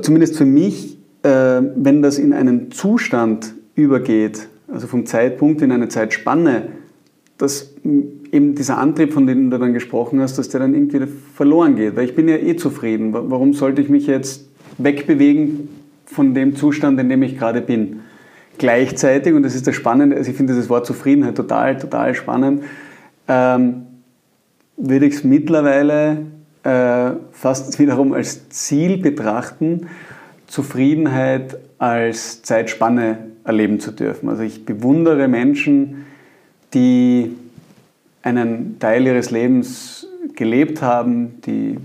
S2: zumindest für mich, äh, wenn das in einen Zustand übergeht, also vom Zeitpunkt in eine Zeitspanne, dass eben dieser Antrieb, von dem du dann gesprochen hast, dass der dann irgendwie verloren geht. Weil ich bin ja eh zufrieden. Warum sollte ich mich jetzt wegbewegen von dem Zustand, in dem ich gerade bin? Gleichzeitig, und das ist das Spannende, also ich finde dieses Wort Zufriedenheit total, total spannend, ähm, würde ich es mittlerweile äh, fast wiederum als Ziel betrachten, Zufriedenheit als Zeitspanne erleben zu dürfen. Also ich bewundere Menschen, die einen Teil ihres Lebens gelebt haben, die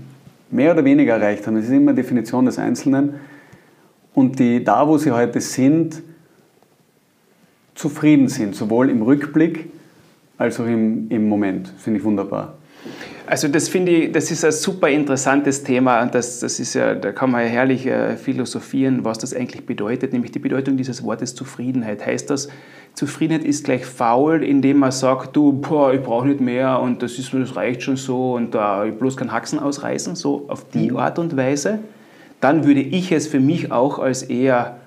S2: mehr oder weniger erreicht haben. Das ist immer Definition des Einzelnen. Und die da, wo sie heute sind, zufrieden sind, sowohl im Rückblick als auch im, im Moment. Finde ich wunderbar.
S1: Also das finde ich, das ist ein super interessantes Thema und das, das ist ja, da kann man ja herrlich äh, philosophieren, was das eigentlich bedeutet, nämlich die Bedeutung dieses Wortes Zufriedenheit. Heißt das, Zufriedenheit ist gleich faul, indem man sagt, du, boah, ich brauche nicht mehr und das, ist, das reicht schon so und da uh, bloß keinen Haxen ausreißen, so auf die mhm. Art und Weise, dann würde ich es für mich auch als eher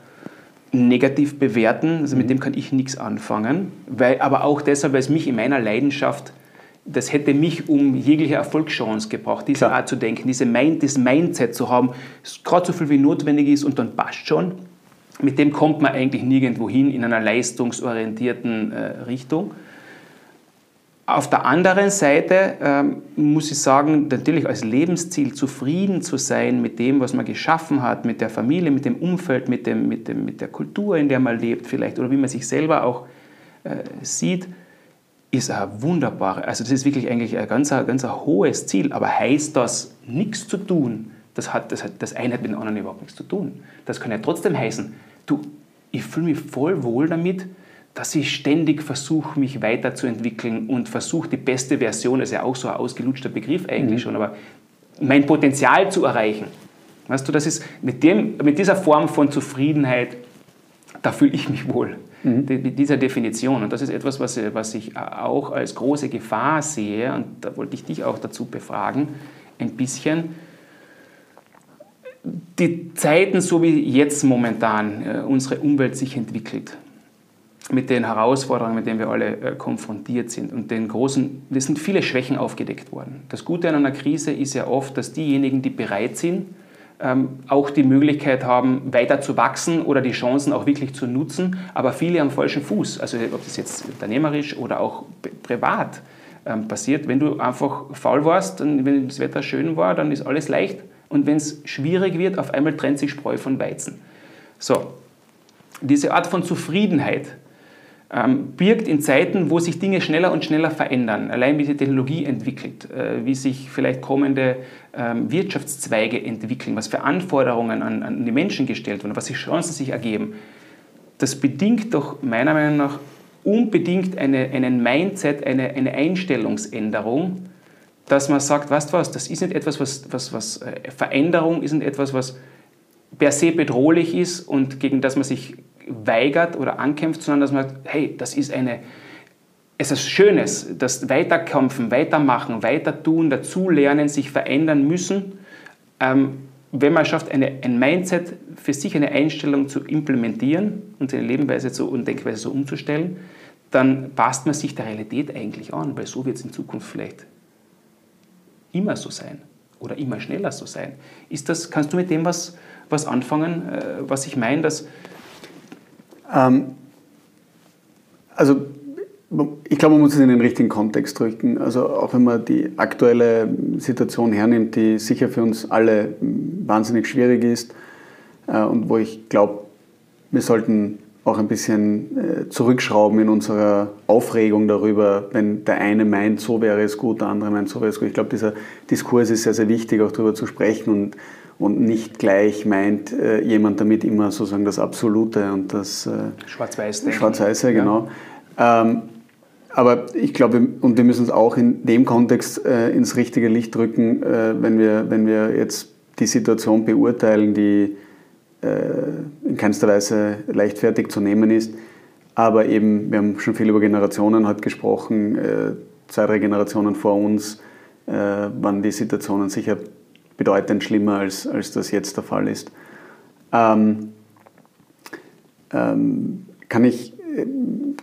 S1: negativ bewerten, also mit mhm. dem kann ich nichts anfangen, weil, aber auch deshalb, weil es mich in meiner Leidenschaft das hätte mich um jegliche Erfolgschance gebracht, diese Klar. Art zu denken, diese Mind, das Mindset zu haben, gerade so viel wie notwendig ist und dann passt schon. Mit dem kommt man eigentlich nirgendwo hin in einer leistungsorientierten äh, Richtung. Auf der anderen Seite ähm, muss ich sagen, natürlich als Lebensziel zufrieden zu sein mit dem, was man geschaffen hat, mit der Familie, mit dem Umfeld, mit, dem, mit, dem, mit der Kultur, in der man lebt vielleicht oder wie man sich selber auch äh, sieht, ist ein wunderbares, also das ist wirklich eigentlich ein ganz, ganz ein hohes Ziel, aber heißt das nichts zu tun? Das, hat, das, hat, das eine hat mit dem anderen überhaupt nichts zu tun. Das kann ja trotzdem heißen, du, ich fühle mich voll wohl damit, dass ich ständig versuche, mich weiterzuentwickeln und versuche, die beste Version, das ist ja auch so ein ausgelutschter Begriff eigentlich mhm. schon, aber mein Potenzial zu erreichen. Weißt du, das ist mit, dem, mit dieser Form von Zufriedenheit, da fühle ich mich wohl mhm. mit dieser Definition. Und das ist etwas, was, was ich auch als große Gefahr sehe, und da wollte ich dich auch dazu befragen, ein bisschen. Die Zeiten, so wie jetzt momentan äh, unsere Umwelt sich entwickelt, mit den Herausforderungen, mit denen wir alle äh, konfrontiert sind und den großen, es sind viele Schwächen aufgedeckt worden. Das Gute an einer Krise ist ja oft, dass diejenigen, die bereit sind, ähm, auch die Möglichkeit haben, weiter zu wachsen oder die Chancen auch wirklich zu nutzen, aber viele am falschen Fuß. Also ob das jetzt unternehmerisch oder auch privat ähm, passiert. Wenn du einfach faul warst und wenn das Wetter schön war, dann ist alles leicht. Und wenn es schwierig wird, auf einmal trennt sich Spreu von Weizen. So, diese Art von Zufriedenheit, birgt in Zeiten, wo sich Dinge schneller und schneller verändern, allein wie die Technologie entwickelt, äh, wie sich vielleicht kommende ähm, Wirtschaftszweige entwickeln, was für Anforderungen an, die Menschen gestellt werden, was für Chancen sich ergeben, das bedingt doch meiner Meinung nach unbedingt eine, einen Mindset, eine, eine Einstellungsänderung, dass man sagt, weißt was, das ist nicht etwas, was, was, was äh, Veränderung ist nicht etwas, was per se bedrohlich ist und gegen das man sich weigert oder ankämpft, sondern dass man sagt, hey, das ist eine, es ist Schönes, das Weiterkämpfen, Weitermachen, weiter tun, dazulernen, sich verändern müssen. Ähm, wenn man schafft, eine, ein Mindset für sich, eine Einstellung zu implementieren und seine Lebensweise und Denkweise so umzustellen, dann passt man sich der Realität eigentlich an, weil so wird es in Zukunft vielleicht immer so sein oder immer schneller so sein. Ist das, kannst du mit dem was, was anfangen, äh, was ich meine, dass...
S2: Ähm, also ich glaube, man muss es in den richtigen Kontext rücken. Also auch wenn man die aktuelle Situation hernimmt, die sicher für uns alle wahnsinnig schwierig ist äh, und wo ich glaube, wir sollten auch ein bisschen äh, zurückschrauben in unserer Aufregung darüber, wenn der eine meint, so wäre es gut, der andere meint, so wäre es gut. Ich glaube, dieser Diskurs ist sehr, sehr wichtig, auch darüber zu sprechen und, und nicht gleich meint äh, jemand damit immer sozusagen das Absolute und das
S1: Schwarz-Weiß.
S2: Schwarz-Weiße, genau. Ja. Ähm, aber ich glaube, und wir müssen es auch in dem Kontext äh, ins richtige Licht drücken, äh, wenn, wir, wenn wir jetzt die Situation beurteilen, die äh, in keinster Weise leichtfertig zu nehmen ist. Aber eben, wir haben schon viel über Generationen heute gesprochen, äh, zwei, drei Generationen vor uns äh, waren die Situationen sicher bedeutend schlimmer, als, als das jetzt der Fall ist. Ähm, ähm, kann ich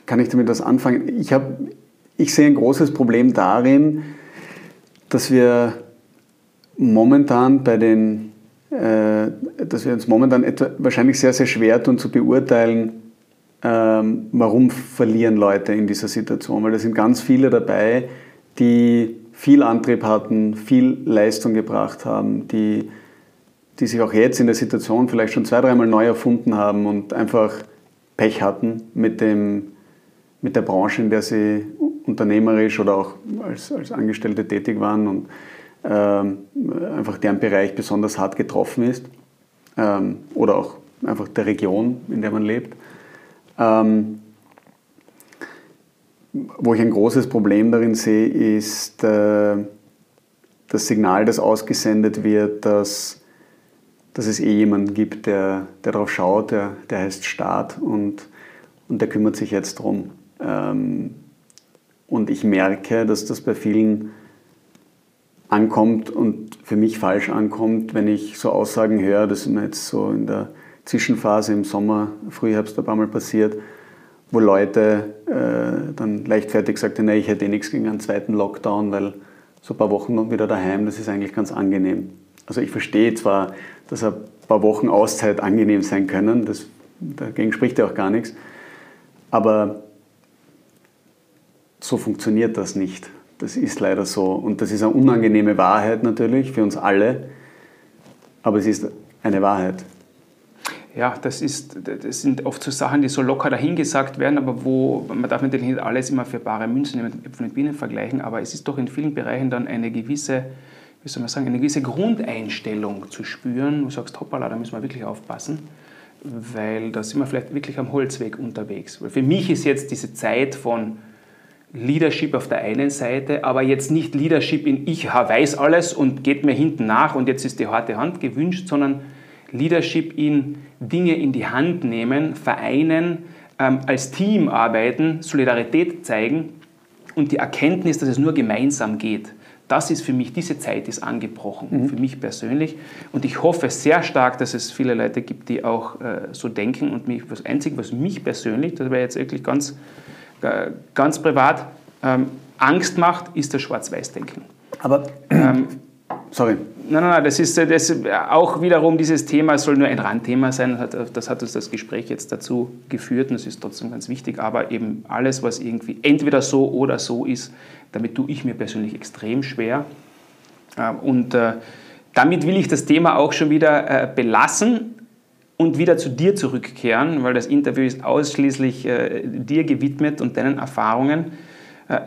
S2: kann ich damit was anfangen? Ich, hab, ich sehe ein großes Problem darin, dass wir momentan bei den, äh, dass wir uns momentan etwa, wahrscheinlich sehr, sehr schwer tun zu beurteilen, ähm, warum verlieren Leute in dieser Situation. Weil da sind ganz viele dabei, die viel Antrieb hatten, viel Leistung gebracht haben, die, die sich auch jetzt in der Situation vielleicht schon zwei, dreimal neu erfunden haben und einfach Pech hatten mit, dem, mit der Branche, in der sie unternehmerisch oder auch als, als Angestellte tätig waren und ähm, einfach deren Bereich besonders hart getroffen ist ähm, oder auch einfach der Region, in der man lebt. Ähm, wo ich ein großes Problem darin sehe, ist äh, das Signal, das ausgesendet wird, dass dass es eh jemanden gibt, der, der darauf schaut, der, der heißt Staat und, und der kümmert sich jetzt drum. Ähm, und ich merke, dass das bei vielen ankommt und für mich falsch ankommt, wenn ich so Aussagen höre, das ist mir jetzt so in der Zwischenphase im Sommer, Frühherbst ein paar Mal passiert, wo Leute äh, dann leichtfertig sagten, nee, ich hätte eh nichts gegen einen zweiten Lockdown, weil so ein paar Wochen wieder daheim, das ist eigentlich ganz angenehm. Also ich verstehe zwar, dass ein paar Wochen Auszeit angenehm sein können, das, dagegen spricht ja auch gar nichts, aber so funktioniert das nicht. Das ist leider so. Und das ist eine unangenehme Wahrheit natürlich für uns alle, aber es ist eine Wahrheit.
S1: Ja, das, ist, das sind oft so Sachen, die so locker dahingesagt werden, aber wo man darf natürlich nicht alles immer für bare Münzen mit Äpfeln und Bienen vergleichen, aber es ist doch in vielen Bereichen dann eine gewisse wie soll man sagen, eine gewisse Grundeinstellung zu spüren, du sagst, hoppala, da müssen wir wirklich aufpassen, weil da sind wir vielleicht wirklich am Holzweg unterwegs. Weil für mich ist jetzt diese Zeit von Leadership auf der einen Seite, aber jetzt nicht Leadership in ich weiß alles und geht mir hinten nach und jetzt ist die harte Hand gewünscht, sondern Leadership in Dinge in die Hand nehmen, vereinen, ähm, als Team arbeiten, Solidarität zeigen und die Erkenntnis, dass es nur gemeinsam geht das ist für mich, diese Zeit ist angebrochen, mhm. für mich persönlich. Und ich hoffe sehr stark, dass es viele Leute gibt, die auch äh, so denken. Und mich, das Einzige, was mich persönlich, das wäre jetzt wirklich ganz, äh, ganz privat, ähm, Angst macht, ist das Schwarz-Weiß-Denken.
S2: Aber, ähm, sorry.
S1: Nein, nein, nein, das ist, das ist auch wiederum dieses Thema, soll nur ein Randthema sein. Das hat uns das Gespräch jetzt dazu geführt und das ist trotzdem ganz wichtig. Aber eben alles, was irgendwie entweder so oder so ist, damit tue ich mir persönlich extrem schwer. Und äh, damit will ich das Thema auch schon wieder äh, belassen und wieder zu dir zurückkehren, weil das Interview ist ausschließlich äh, dir gewidmet und deinen Erfahrungen.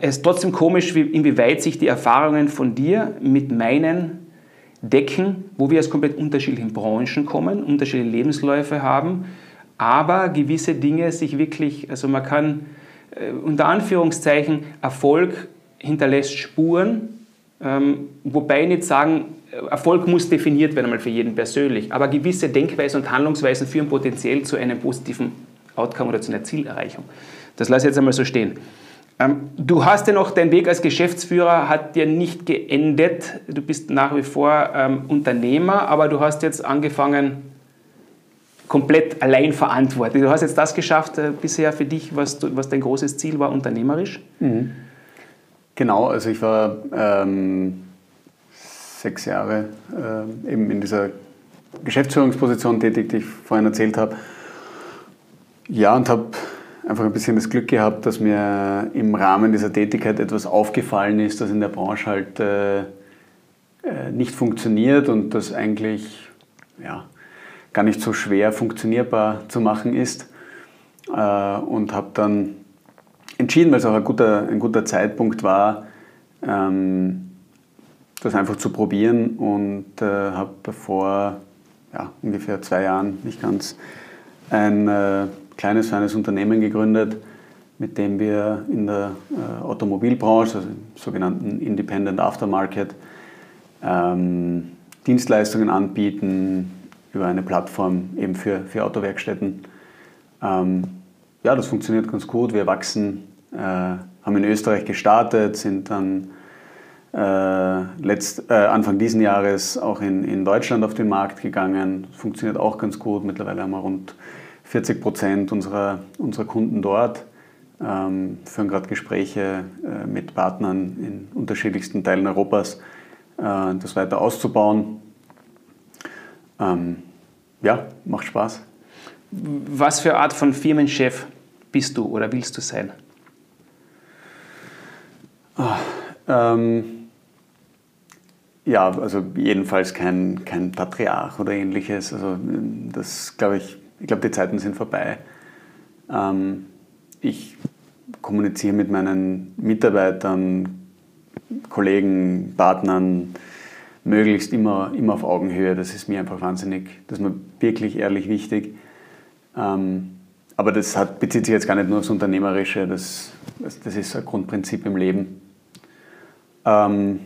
S1: Es ist trotzdem komisch, inwieweit sich die Erfahrungen von dir mit meinen decken, wo wir aus komplett unterschiedlichen Branchen kommen, unterschiedliche Lebensläufe haben, aber gewisse Dinge sich wirklich, also man kann äh, unter Anführungszeichen, Erfolg hinterlässt Spuren, ähm, wobei nicht sagen, Erfolg muss definiert werden, einmal für jeden persönlich, aber gewisse Denkweisen und Handlungsweisen führen potenziell zu einem positiven Outcome oder zu einer Zielerreichung. Das lasse ich jetzt einmal so stehen. Ähm, du hast ja noch, dein Weg als Geschäftsführer hat dir nicht geendet. Du bist nach wie vor ähm, Unternehmer, aber du hast jetzt angefangen, komplett allein verantwortlich. Du hast jetzt das geschafft äh, bisher für dich, was, du, was dein großes Ziel war, unternehmerisch? Mhm.
S2: Genau, also ich war ähm, sechs Jahre äh, eben in dieser Geschäftsführungsposition tätig, die ich vorhin erzählt habe. Ja, und habe einfach ein bisschen das Glück gehabt, dass mir im Rahmen dieser Tätigkeit etwas aufgefallen ist, das in der Branche halt äh, äh nicht funktioniert und das eigentlich ja, gar nicht so schwer funktionierbar zu machen ist. Äh, und habe dann entschieden, weil es auch ein guter, ein guter Zeitpunkt war, ähm, das einfach zu probieren und äh, habe vor ja, ungefähr zwei Jahren, nicht ganz, ein kleines, feines Unternehmen gegründet, mit dem wir in der äh, Automobilbranche, also im sogenannten Independent Aftermarket, ähm, Dienstleistungen anbieten über eine Plattform eben für, für Autowerkstätten. Ähm, ja, das funktioniert ganz gut. Wir wachsen, äh, haben in Österreich gestartet, sind dann äh, letzt, äh, Anfang diesen Jahres auch in, in Deutschland auf den Markt gegangen. Funktioniert auch ganz gut. Mittlerweile haben wir rund 40 Prozent unserer, unserer Kunden dort. Ähm, führen gerade Gespräche äh, mit Partnern in unterschiedlichsten Teilen Europas, äh, das weiter auszubauen. Ähm, ja, macht Spaß.
S1: Was für Art von Firmenchef bist du oder willst du sein?
S2: Oh, ähm, ja, also jedenfalls kein, kein Patriarch oder ähnliches. Also das glaube ich, ich glaube, die Zeiten sind vorbei. Ähm, ich kommuniziere mit meinen Mitarbeitern, Kollegen, Partnern möglichst immer, immer auf Augenhöhe. Das ist mir einfach wahnsinnig, das ist mir wirklich ehrlich wichtig. Ähm, aber das hat, bezieht sich jetzt gar nicht nur aufs Unternehmerische, das, das, das ist ein Grundprinzip im Leben. Ähm,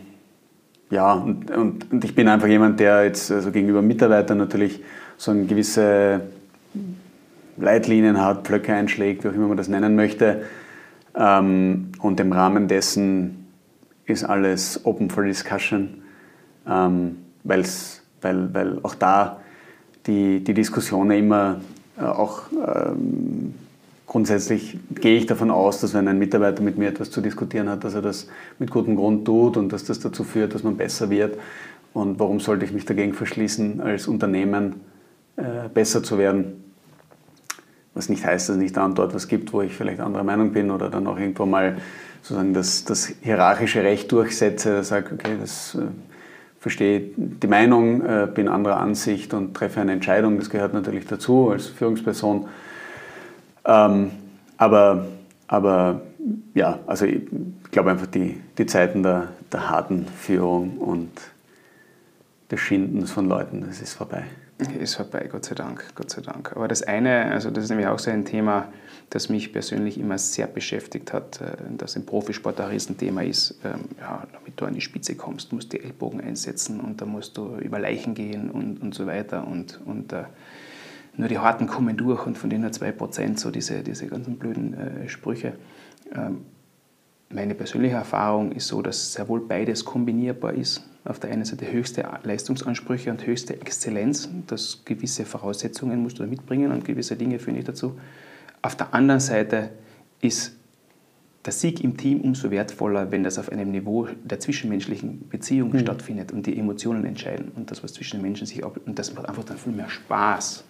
S2: ja, und, und, und, ich bin einfach jemand, der jetzt also gegenüber Mitarbeitern natürlich so eine gewisse Leitlinien hat, Blöcke einschlägt, wie auch immer man das nennen möchte. Ähm, und im Rahmen dessen ist alles open for discussion, ähm, weil's, weil, weil auch da die, die Diskussionen immer äh, auch ähm, grundsätzlich gehe ich davon aus, dass wenn ein Mitarbeiter mit mir etwas zu diskutieren hat, dass er das mit gutem Grund tut und dass das dazu führt, dass man besser wird. Und warum sollte ich mich dagegen verschließen, als Unternehmen äh, besser zu werden? Was nicht heißt, dass es nicht da und dort was gibt, wo ich vielleicht anderer Meinung bin oder dann auch irgendwo mal sozusagen das, das hierarchische Recht durchsetze, sage, okay, das äh, verstehe die Meinung, äh, bin anderer Ansicht und treffe eine Entscheidung. Das gehört natürlich dazu als Führungsperson. Ähm, aber, aber ja, also ich glaube einfach, die, die Zeiten der, der harten Führung und des Schindens von Leuten, das ist vorbei.
S1: Ist vorbei, Gott sei Dank, Gott sei Dank. Aber das eine, also das ist nämlich auch so ein Thema, das mich persönlich immer sehr beschäftigt hat, äh, das im Profisport ein Riesenthema ist. Ähm, ja, damit du an die Spitze kommst, musst du die Ellbogen einsetzen und da musst du über Leichen gehen und, und so weiter. Und, und uh, nur die Harten kommen durch und von denen nur 2%, so diese, diese ganzen blöden äh, Sprüche. Ähm, meine persönliche Erfahrung ist so, dass sehr wohl beides kombinierbar ist auf der einen Seite höchste Leistungsansprüche und höchste Exzellenz, dass gewisse Voraussetzungen musst du da mitbringen und gewisse Dinge führen dich dazu. Auf der anderen Seite ist der Sieg im Team umso wertvoller, wenn das auf einem Niveau der zwischenmenschlichen Beziehung mhm. stattfindet und die Emotionen entscheiden und das, was zwischen den Menschen sich ab und das macht einfach dann viel mehr Spaß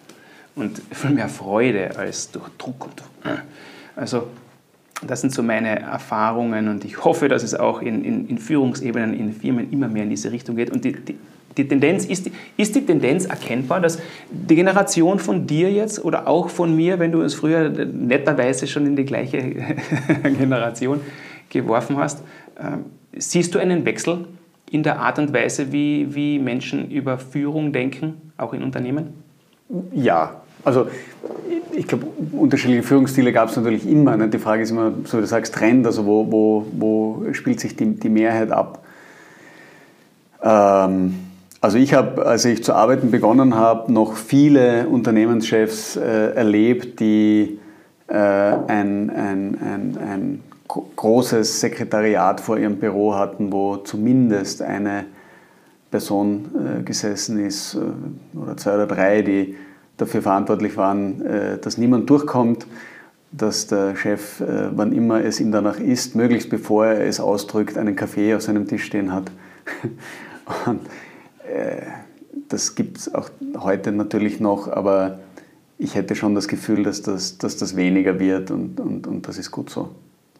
S1: und viel mehr Freude als durch Druck und durch. Also das sind so meine Erfahrungen und ich hoffe, dass es auch in, in, in Führungsebenen, in Firmen immer mehr in diese Richtung geht. Und die, die, die Tendenz ist, ist die Tendenz erkennbar, dass die Generation von dir jetzt oder auch von mir, wenn du uns früher netterweise schon in die gleiche Generation geworfen hast, äh, siehst du einen Wechsel in der Art und Weise, wie, wie Menschen über Führung denken, auch in Unternehmen?
S2: Ja, Also ich glaube, unterschiedliche Führungsstile gab es natürlich immer. Ne? Die Frage ist immer, so wie du sagst, Trend, also wo, wo, wo spielt sich die, die Mehrheit ab? Ähm, also ich habe, als ich zu arbeiten begonnen habe, noch viele Unternehmenschefs äh, erlebt, die äh, ein, ein, ein, ein großes Sekretariat vor ihrem Büro hatten, wo zumindest eine Person äh, gesessen ist äh, oder zwei oder drei, die dafür verantwortlich waren, äh, dass niemand durchkommt, dass der Chef, äh, wann immer es ihm danach ist, möglichst bevor er es ausdrückt, einen Kaffee auf seinem Tisch stehen hat. Und äh, das gibt es auch heute natürlich noch, aber ich hätte schon das Gefühl, dass das, dass das weniger wird und, und, und das ist gut so.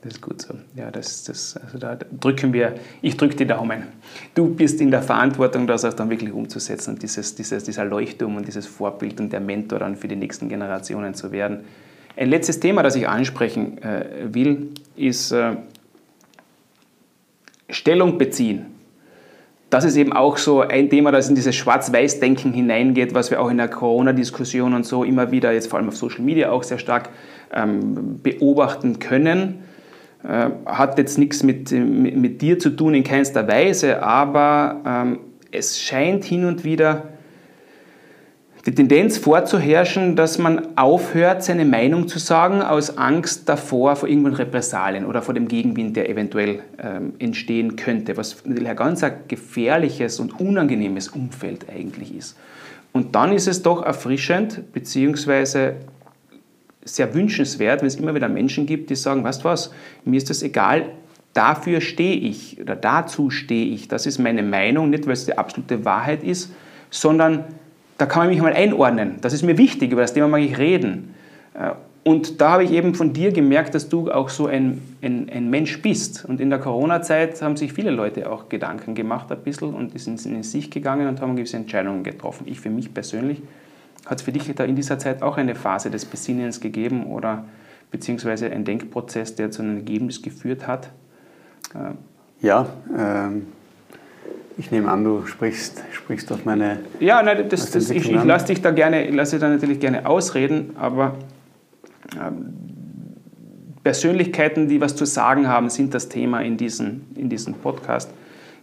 S1: Das ist gut so. Ja, das, das, also da drücken wir, ich drücke die Daumen. Du bist in der Verantwortung, das auch dann wirklich umzusetzen und dieses, dieses, dieser Leuchtturm und dieses Vorbild und der Mentor dann für die nächsten Generationen zu werden. Ein letztes Thema, das ich ansprechen äh, will, ist äh, Stellung beziehen das ist eben auch so ein Thema, das in dieses Schwarz-Weiß-Denken hineingeht, was wir auch in der Corona-Diskussion und so immer wieder, jetzt vor allem auf Social Media auch sehr stark ähm, beobachten können. Äh, hat jetzt nichts mit, mit, dir zu tun in keinster Weise, aber ähm, es scheint hin und wieder die Tendenz vorzuherrschen, dass man aufhört, seine Meinung zu sagen, aus Angst davor, vor irgendwelchen Repressalien oder vor dem Gegenwind, der eventuell ähm, entstehen könnte, was natürlich ein ganz gefährliches und unangenehmes Umfeld eigentlich ist. Und dann ist es doch erfrischend, beziehungsweise sehr wünschenswert, wenn es immer wieder Menschen gibt, die sagen, weißt du was, mir ist das egal, dafür stehe ich oder dazu stehe ich, das ist meine Meinung, nicht weil es die absolute Wahrheit ist, sondern da kann man mich mal einordnen. Das ist mir wichtig, über das Thema mag ich reden. Äh, und da habe ich eben von dir gemerkt, dass du auch so ein, ein, ein Mensch bist. Und in der Corona-Zeit haben sich viele Leute auch Gedanken gemacht ein bisschen und sind in sich gegangen und haben gewisse Entscheidungen getroffen. Ich für mich persönlich, hat es für dich da in dieser Zeit auch eine Phase des Besinnens gegeben oder beziehungsweise ein Denkprozess, der zu einem Ergebnis geführt hat?
S2: Ja, ähm, ich nehme an, du sprichst, sprichst auf meine.
S1: Ja, nein, das, das, ich, ich lasse dich da gerne, lasse da natürlich gerne ausreden, aber ähm, Persönlichkeiten, die was zu sagen haben, sind das Thema in diesem in diesen Podcast.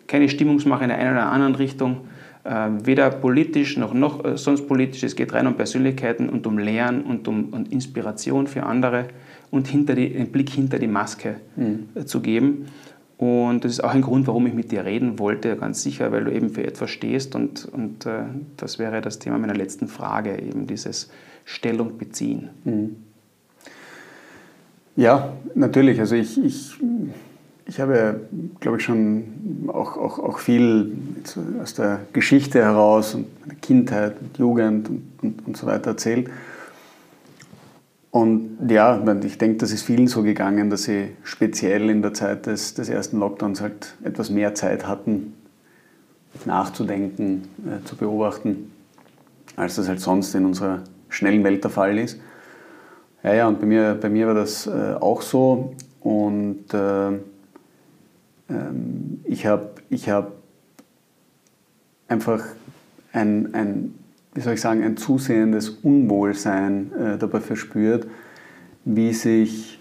S1: Keine Stimmungsmache in der einen oder anderen Richtung, äh, weder politisch noch, noch äh, sonst politisch. Es geht rein um Persönlichkeiten und um Lernen und um und Inspiration für andere und hinter die, den Blick hinter die Maske mhm. äh, zu geben. Und das ist auch ein Grund, warum ich mit dir reden wollte, ganz sicher, weil du eben für etwas stehst. Und, und äh, das wäre das Thema meiner letzten Frage, eben dieses Stellung beziehen. Mhm.
S2: Ja, natürlich. Also ich, ich, ich habe, glaube ich, schon auch, auch, auch viel aus der Geschichte heraus und meiner Kindheit und Jugend und, und, und so weiter erzählt. Und ja, ich denke, das ist vielen so gegangen, dass sie speziell in der Zeit des, des ersten Lockdowns halt etwas mehr Zeit hatten, nachzudenken, äh, zu beobachten, als das halt sonst in unserer schnellen Welt der Fall ist. Ja, ja, und bei mir, bei mir war das äh, auch so. Und äh, ähm, ich habe ich hab einfach ein, ein wie soll ich sagen, ein zusehendes Unwohlsein äh, dabei verspürt, wie sich,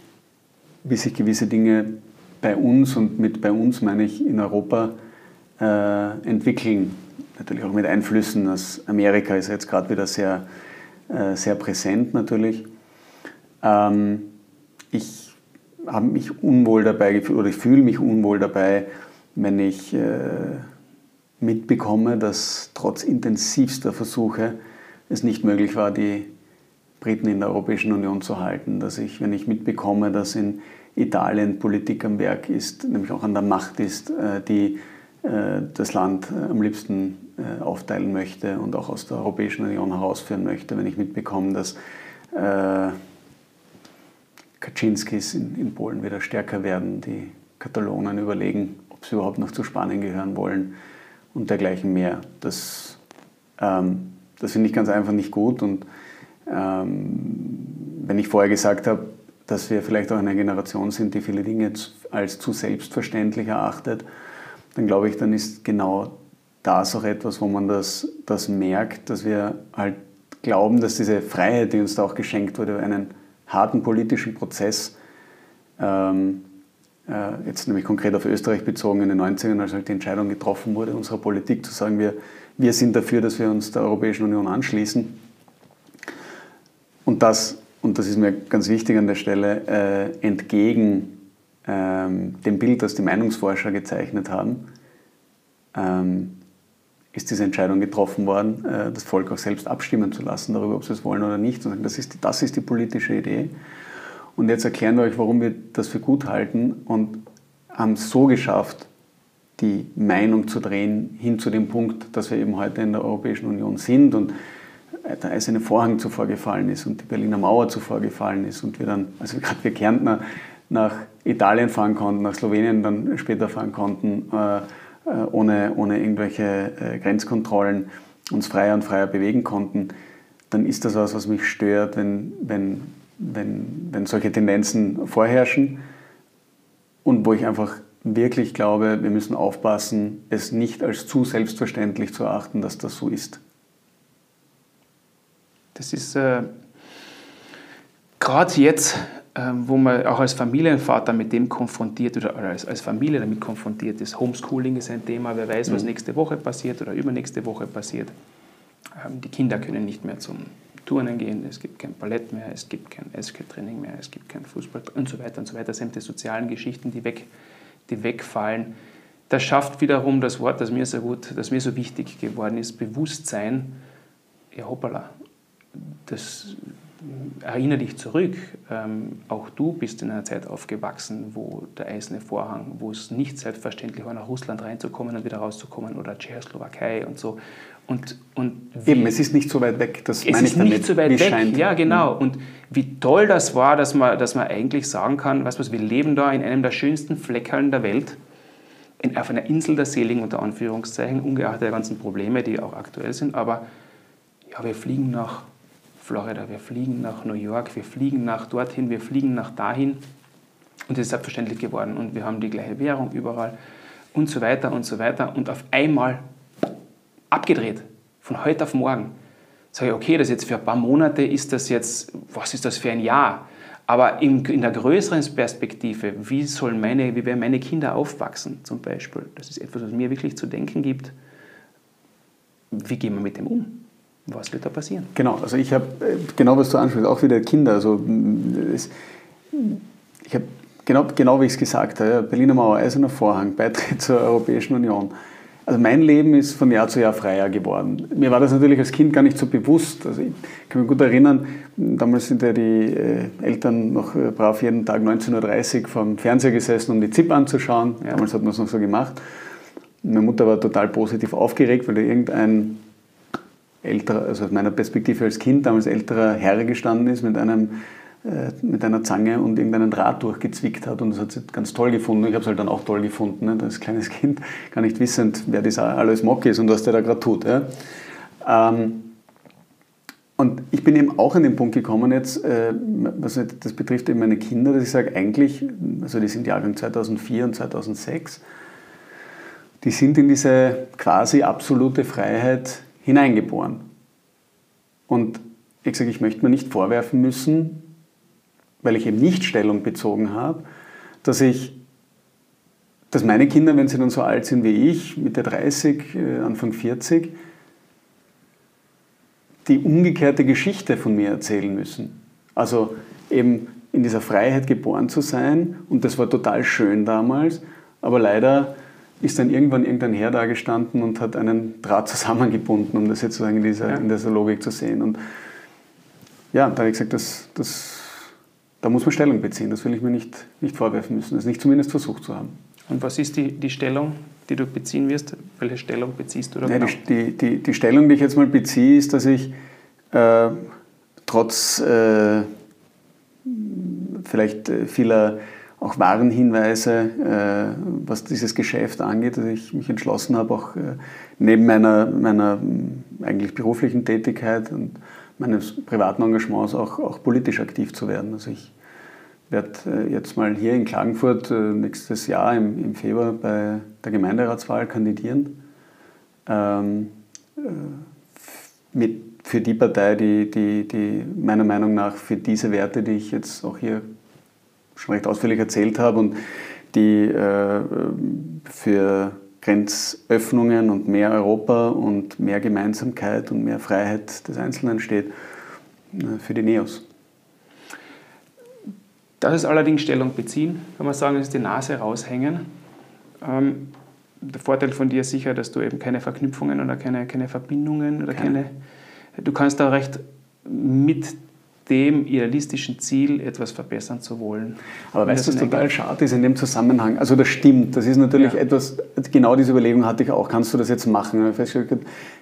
S2: wie sich gewisse Dinge bei uns und mit bei uns meine ich in Europa äh, entwickeln. Natürlich auch mit Einflüssen aus Amerika ist jetzt gerade wieder sehr, äh, sehr präsent natürlich. Ähm, ich habe mich unwohl dabei gefühlt oder ich fühle mich unwohl dabei, wenn ich äh, mitbekomme, dass trotz intensivster Versuche es nicht möglich war, die Briten in der Europäischen Union zu halten. Dass ich, wenn ich mitbekomme, dass in Italien Politik am Werk ist, nämlich auch an der Macht ist, äh, die äh, das Land äh, am liebsten aufteilen möchte und auch aus der Europäischen Union herausführen möchte, wenn ich mitbekomme, dass Kaczynskis in, in Polen wieder stärker werden, die Katalonen überlegen, ob sie überhaupt noch zu Spanien gehören wollen und dergleichen mehr. Das, ähm, das finde ich ganz einfach nicht gut. Und ähm, wenn ich vorher gesagt habe, dass wir vielleicht auch eine Generation sind, die viele Dinge als zu selbstverständlich erachtet, dann glaube ich, dann ist genau das auch etwas, wo man das, das merkt, dass wir halt glauben, dass diese Freiheit, die uns da auch geschenkt wurde, einen harten politischen Prozess, ähm, äh, jetzt nämlich konkret auf Österreich bezogen in den 90ern, als halt die Entscheidung getroffen wurde, unserer Politik zu sagen, wir, wir sind dafür, dass wir uns der Europäischen Union anschließen. Und das, und das ist mir ganz wichtig an der Stelle, äh, entgegen ähm, dem Bild, das die Meinungsforscher gezeichnet haben, ähm, ist diese Entscheidung getroffen worden, äh, das Volk auch selbst abstimmen zu lassen darüber, ob sie es wollen oder nicht. Und das ist, das ist die politische Idee. Und jetzt erklären wir euch, warum wir das für gut halten und haben es so geschafft, die Meinung zu drehen hin zu dem Punkt, dass wir eben heute in der Europäischen Union sind und der eiserne Vorhang zuvor gefallen ist und die Berliner Mauer zuvor gefallen ist und wir dann, also gerade wir Kärntner, nach Italien fahren konnten, nach Slowenien dann später fahren konnten, äh, äh, ohne, ohne irgendwelche äh, Grenzkontrollen uns freier und freier bewegen konnten, dann ist das was, was mich stört, wenn, wenn, wenn, wenn solche Tendenzen vorherrschen und wo ich einfach wirklich glaube, wir müssen aufpassen, es nicht als zu selbstverständlich zu erachten, dass das so ist.
S1: Das ist äh, gerade jetzt wo man auch als Familienvater mit dem konfrontiert oder als, als Familie damit konfrontiert ist. Homeschooling ist ein Thema, wer weiß, was mhm. nächste Woche passiert oder übernächste Woche passiert. Ähm, die Kinder können nicht mehr zum Turnen gehen, es gibt kein Ballett mehr, es gibt kein Eishockey-Training mehr, es gibt kein Fußball und so weiter und so weiter. Sämtliche sozialen Geschichten, die, weg, die wegfallen. Das schafft wiederum das Wort, das mir so gut, das mir so wichtig geworden ist, Bewusstsein. Ja, hoppala, das erinnere dich zurück, ähm, auch du bist in einer Zeit aufgewachsen, wo der eiserne Vorhang, wo es nicht selbstverständlich war, nach Russland reinzukommen und wieder rauszukommen oder Tschechoslowakei und so. Und, und
S2: Eben, es ist nicht so weit weg,
S1: das es ist nicht so weit weg, scheint. ja genau. Mhm. Und wie toll das war, dass man, dass man eigentlich sagen kann, weißt was, wir leben da in einem der schönsten Fleckerln der Welt, in, auf einer Insel der Seligen unter Anführungszeichen, ungeachtet der ganzen Probleme, die auch aktuell sind, aber ja, wir fliegen nach Florida, wir fliegen nach New York, wir fliegen nach dorthin, wir fliegen nach dahin. Und das ist selbstverständlich geworden. Und wir haben die gleiche Währung überall und so weiter und so weiter. Und auf einmal abgedreht, von heute auf morgen. Sage ich, okay, das jetzt für ein paar Monate ist das jetzt, was ist das für ein Jahr? Aber in, in der größeren Perspektive, wie sollen meine, wie werden meine Kinder aufwachsen zum Beispiel? Das ist etwas, was mir wirklich zu denken gibt. Wie gehen wir mit dem um? Was wird da passieren?
S2: Genau, also ich habe, äh, genau was du ansprichst, auch wieder Kinder. Also es, ich habe, genau, genau wie ich es gesagt habe, Berliner Mauer, Eiserner Vorhang, Beitritt zur Europäischen Union. Also mein Leben ist von Jahr zu Jahr freier geworden. Mir war das natürlich als Kind gar nicht so bewusst. Also ich kann mich gut erinnern, damals sind ja die äh, Eltern noch äh, brav jeden Tag 19.30 Uhr vom Fernseher gesessen, um die ZIP anzuschauen. Damals hat man es noch so gemacht. Meine Mutter war total positiv aufgeregt, weil da irgendein älterer, also aus meiner Perspektive als Kind, damals älterer Herr gestanden ist mit einem äh, mit einer Zange und irgendeinen Draht durchgezwickt hat und das hat sie ganz toll gefunden. Ich habe es halt dann auch toll gefunden, ne? als kleines Kind, gar nicht wissend, wer das alles Mock ist und was der da gerade tut. Ja? Ähm, und ich bin eben auch an den Punkt gekommen jetzt, äh, was das betrifft eben meine Kinder, dass ich sage, eigentlich, also die sind Jahrgang 2004 und 2006, die sind in diese quasi absolute Freiheit hineingeboren. Und ich sage, ich möchte mir nicht vorwerfen müssen, weil ich eben nicht Stellung bezogen habe, dass ich, dass meine Kinder, wenn sie dann so alt sind wie ich, Mitte 30, äh, Anfang 40, die umgekehrte Geschichte von mir erzählen müssen. Also eben in dieser Freiheit geboren zu sein und das war total schön damals, aber leider ist dann irgendwann irgendein Herr da gestanden und hat einen Draht zusammengebunden, um das jetzt sozusagen in dieser, ja. in dieser Logik zu sehen. Und ja, da habe ich gesagt, das, das, da muss man Stellung beziehen. Das will ich mir nicht, nicht vorwerfen müssen. Das nicht zumindest versucht zu haben.
S1: Und was ist die, die Stellung, die du beziehen wirst? Welche Stellung beziehst du da
S2: ja, genau? die, die, die, Stellung, die ich jetzt mal beziehe, ist, dass ich äh, trotz äh, vielleicht äh, vieler auch Warnhinweise, äh, was dieses Geschäft angeht, dass ich mich entschlossen habe, auch äh, neben meiner, meiner eigentlich beruflichen Tätigkeit und meines privaten Engagements auch, auch politisch aktiv zu werden. Also ich werde äh, jetzt mal hier in Klagenfurt nächstes Jahr im, im Februar bei der Gemeinderatswahl kandidieren. Ähm, mit für die Partei, die, die, die meiner Meinung nach für diese Werte, die ich jetzt auch hier schon recht ausführlich erzählt habe und die äh, für Grenzöffnungen und mehr Europa und mehr Gemeinsamkeit und mehr Freiheit des Einzelnen steht, äh, für die NEOS.
S1: Das ist allerdings Stellung beziehen, kann man sagen, das ist die Nase raushängen. Ähm, der Vorteil von dir ist sicher, dass du eben keine Verknüpfungen oder keine, keine Verbindungen oder keine. keine du kannst da recht mit dem idealistischen Ziel etwas verbessern zu wollen.
S2: Aber weißt du, was total schade ist in dem Zusammenhang? Also das stimmt, das ist natürlich ja. etwas, genau diese Überlegung hatte ich auch, kannst du das jetzt machen?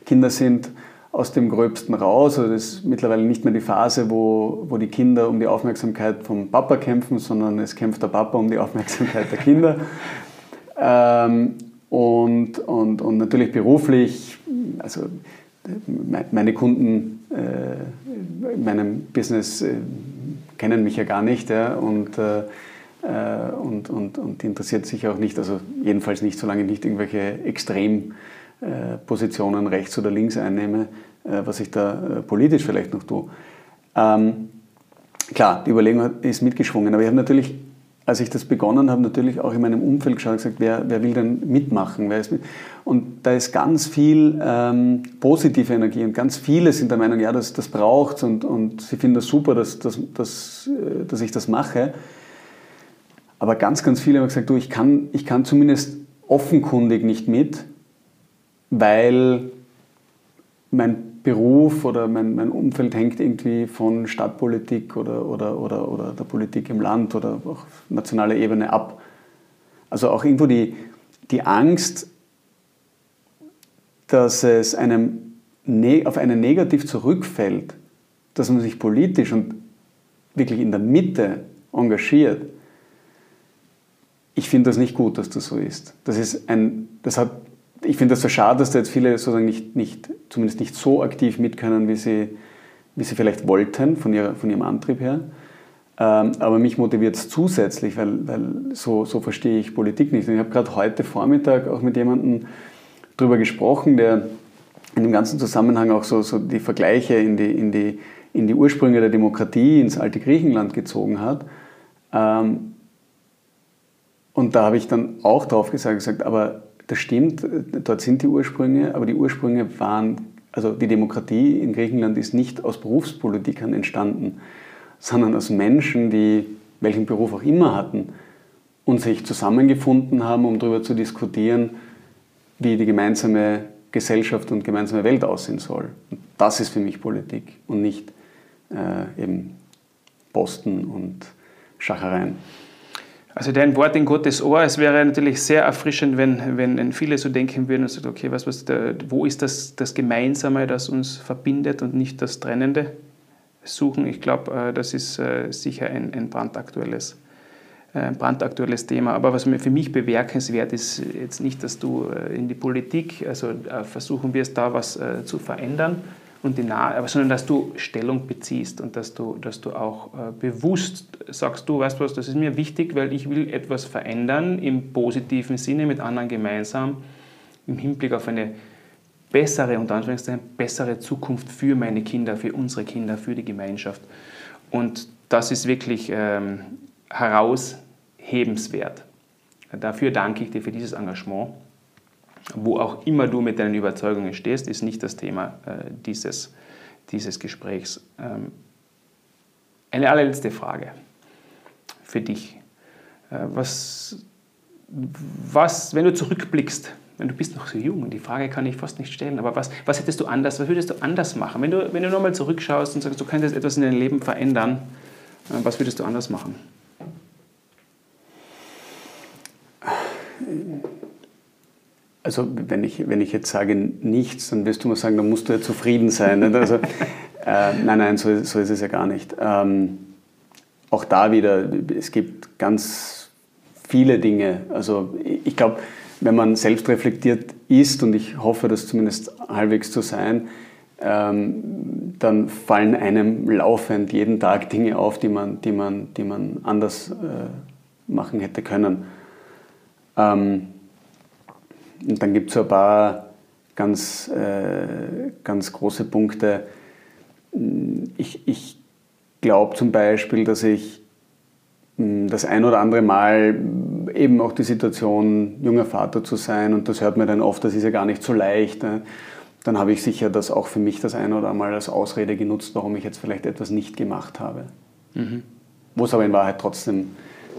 S2: Kinder sind aus dem Gröbsten raus, also das ist mittlerweile nicht mehr die Phase, wo, wo die Kinder um die Aufmerksamkeit vom Papa kämpfen, sondern es kämpft der Papa um die Aufmerksamkeit der Kinder. ähm, und, und, und natürlich beruflich, also meine Kunden äh, in meinem Business äh, kennen mich ja gar nicht ja, und, äh, und, und, und interessiert sich auch nicht, also jedenfalls nicht, solange ich nicht irgendwelche Extrempositionen rechts oder links einnehme, was ich da politisch vielleicht noch tue. Ähm, klar, die Überlegung ist mitgeschwungen, aber ich habe natürlich als ich das begonnen habe, natürlich auch in meinem Umfeld geschaut und gesagt, wer, wer will denn mitmachen? Wer ist mit? Und da ist ganz viel ähm, positive Energie und ganz viele sind der Meinung, ja, das, das braucht und, und sie finden das super, dass, dass, dass, äh, dass ich das mache. Aber ganz, ganz viele haben gesagt, du, ich kann, ich kann zumindest offenkundig nicht mit, weil mein Beruf oder mein, mein Umfeld hängt irgendwie von Stadtpolitik oder, oder, oder, oder der Politik im Land oder auch nationaler Ebene ab. Also auch irgendwo die, die Angst, dass es einem ne, auf einen negativ zurückfällt, dass man sich politisch und wirklich in der Mitte engagiert. Ich finde das nicht gut, dass das so ist. Das, ist ein, das hat ich finde das so schade, dass da jetzt viele sozusagen nicht, nicht, zumindest nicht so aktiv mit können, wie sie, wie sie vielleicht wollten, von, ihrer, von ihrem Antrieb her. Ähm, aber mich motiviert es zusätzlich, weil, weil so, so verstehe ich Politik nicht. Und ich habe gerade heute Vormittag auch mit jemandem darüber gesprochen, der in dem ganzen Zusammenhang auch so, so die Vergleiche in die, in, die, in die Ursprünge der Demokratie ins alte Griechenland gezogen hat. Ähm, und da habe ich dann auch drauf gesagt, gesagt aber das stimmt, dort sind die Ursprünge, aber die Ursprünge waren, also die Demokratie in Griechenland ist nicht aus Berufspolitikern entstanden, sondern aus Menschen, die welchen Beruf auch immer hatten und sich zusammengefunden haben, um darüber zu diskutieren, wie die gemeinsame Gesellschaft und gemeinsame Welt aussehen soll. Und das ist für mich Politik und nicht äh, eben Posten und Schachereien.
S1: Also dein Wort in Gottes Ohr, es wäre natürlich sehr erfrischend, wenn, wenn viele so denken würden und sagen, okay, was, was der, wo ist das, das Gemeinsame, das uns verbindet und nicht das Trennende suchen. Ich glaube, äh, das ist äh, sicher ein, ein brandaktuelles, äh, brandaktuelles Thema. Aber was für mich bemerkenswert ist, jetzt nicht, dass du in die Politik, also versuchen wirst, da was zu verändern, und die nahe, sondern dass du Stellung beziehst und dass du, dass du auch äh, bewusst sagst, du weißt was, das ist mir wichtig, weil ich will etwas verändern im positiven Sinne mit anderen gemeinsam im Hinblick auf eine bessere, unter Anführungszeichen, bessere Zukunft für meine Kinder, für unsere Kinder, für die Gemeinschaft. Und das ist wirklich ähm, heraushebenswert. Dafür danke ich dir für dieses Engagement wo auch immer du mit deinen Überzeugungen stehst, ist nicht das Thema äh, dieses, dieses Gesprächs. Ähm, eine allerletzte Frage für dich. Äh, was, was, wenn du zurückblickst, wenn du bist noch so jung, die Frage kann ich fast nicht stellen, aber was, was hättest du anders, was würdest du anders machen? Wenn du, wenn du nochmal zurückschaust und sagst, du könntest etwas in deinem Leben verändern, äh, was würdest du anders machen?
S2: Also wenn ich, wenn ich jetzt sage nichts, dann wirst du mal sagen, dann musst du ja zufrieden sein. Also, äh, nein, nein, so, so, ist es ja gar nicht. Ähm, auch da wieder, es gibt ganz viele Dinge. Also ich glaube, wenn man selbst reflektiert ist, und ich hoffe, das zumindest halbwegs zu sein, ähm, dann fallen einem laufend jeden Tag Dinge auf, die man, die man, die man anders äh, machen hätte können. Ähm, und dann gibt es so ein paar ganz, äh, ganz große Punkte. ich, ich glaube zum Beispiel, dass ich das ein oder andere Mal eben auch die Situation, junger Vater zu sein, und das hört man dann oft, das ist ja gar nicht so leicht. Ne? Dann habe ich sicher das auch für mich das ein oder andere Mal als Ausrede genutzt, warum ich jetzt vielleicht etwas nicht gemacht habe. Mhm. Wo es aber in Wahrheit trotzdem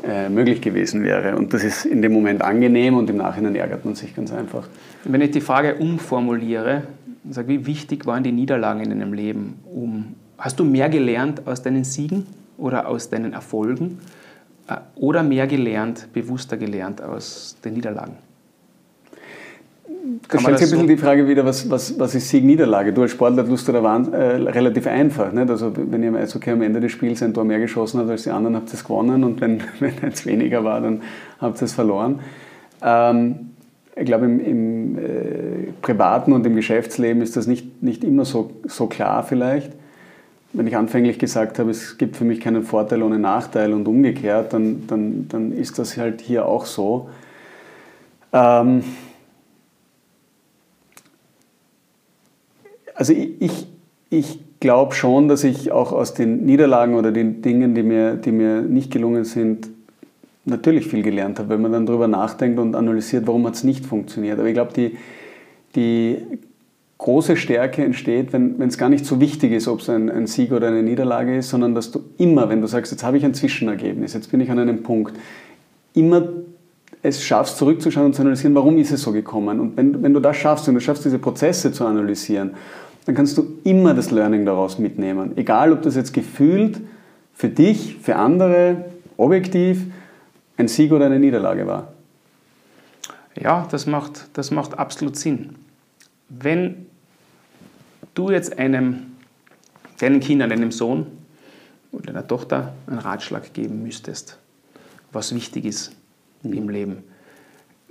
S2: äh, möglich gewesen wäre. Und das ist in dem Moment angenehm und im Nachhinein ärgert man sich ganz einfach.
S1: Wenn ich die Frage umformuliere, sage, wie wichtig waren die Niederlagen in deinem Leben? Um, hast du mehr gelernt aus deinen Siegen oder aus deinen Erfolgen? Äh, oder mehr gelernt, bewusster gelernt aus den Niederlagen?
S2: Da stellt sich ein bisschen so? die Frage wieder, was, was, was ist Sieg-Niederlage? Du als Sportler tust du da waren, äh, relativ einfach. Nicht? Also wenn ihr im Eishockey am Ende des Spiels ein Tor mehr geschossen habt als die anderen, habt ihr es gewonnen und wenn, wenn es weniger war, dann habt ihr es verloren. Ähm, ich glaube, im, im äh, privaten und im Geschäftsleben ist das nicht, nicht immer so, so klar vielleicht wenn ich anfänglich gesagt habe, es gibt für mich keinen Vorteil ohne Nachteil und umgekehrt, dann, dann, dann ist das halt hier auch so. Ähm also ich, ich, ich glaube schon, dass ich auch aus den Niederlagen oder den Dingen, die mir, die mir nicht gelungen sind, natürlich viel gelernt habe, wenn man dann darüber nachdenkt und analysiert, warum hat es nicht funktioniert. Aber ich glaube, die, die große Stärke entsteht, wenn es gar nicht so wichtig ist, ob es ein, ein, Sieg oder eine Niederlage ist, sondern dass du immer, wenn du sagst, jetzt habe ich ein Zwischenergebnis, jetzt bin ich an einem Punkt, immer es schaffst, zurückzuschauen und zu analysieren, warum ist es so gekommen. Und wenn, wenn du das schaffst, wenn du schaffst, diese Prozesse zu analysieren, dann kannst du immer das Learning daraus mitnehmen. Egal, ob das jetzt gefühlt für dich, für andere, objektiv ein Sieg oder eine Niederlage war.
S1: Ja, das macht, das macht absolut Sinn wenn du jetzt einem, deinen Kindern, deinem Sohn oder deiner Tochter einen Ratschlag geben müsstest, was wichtig ist mhm. im Leben.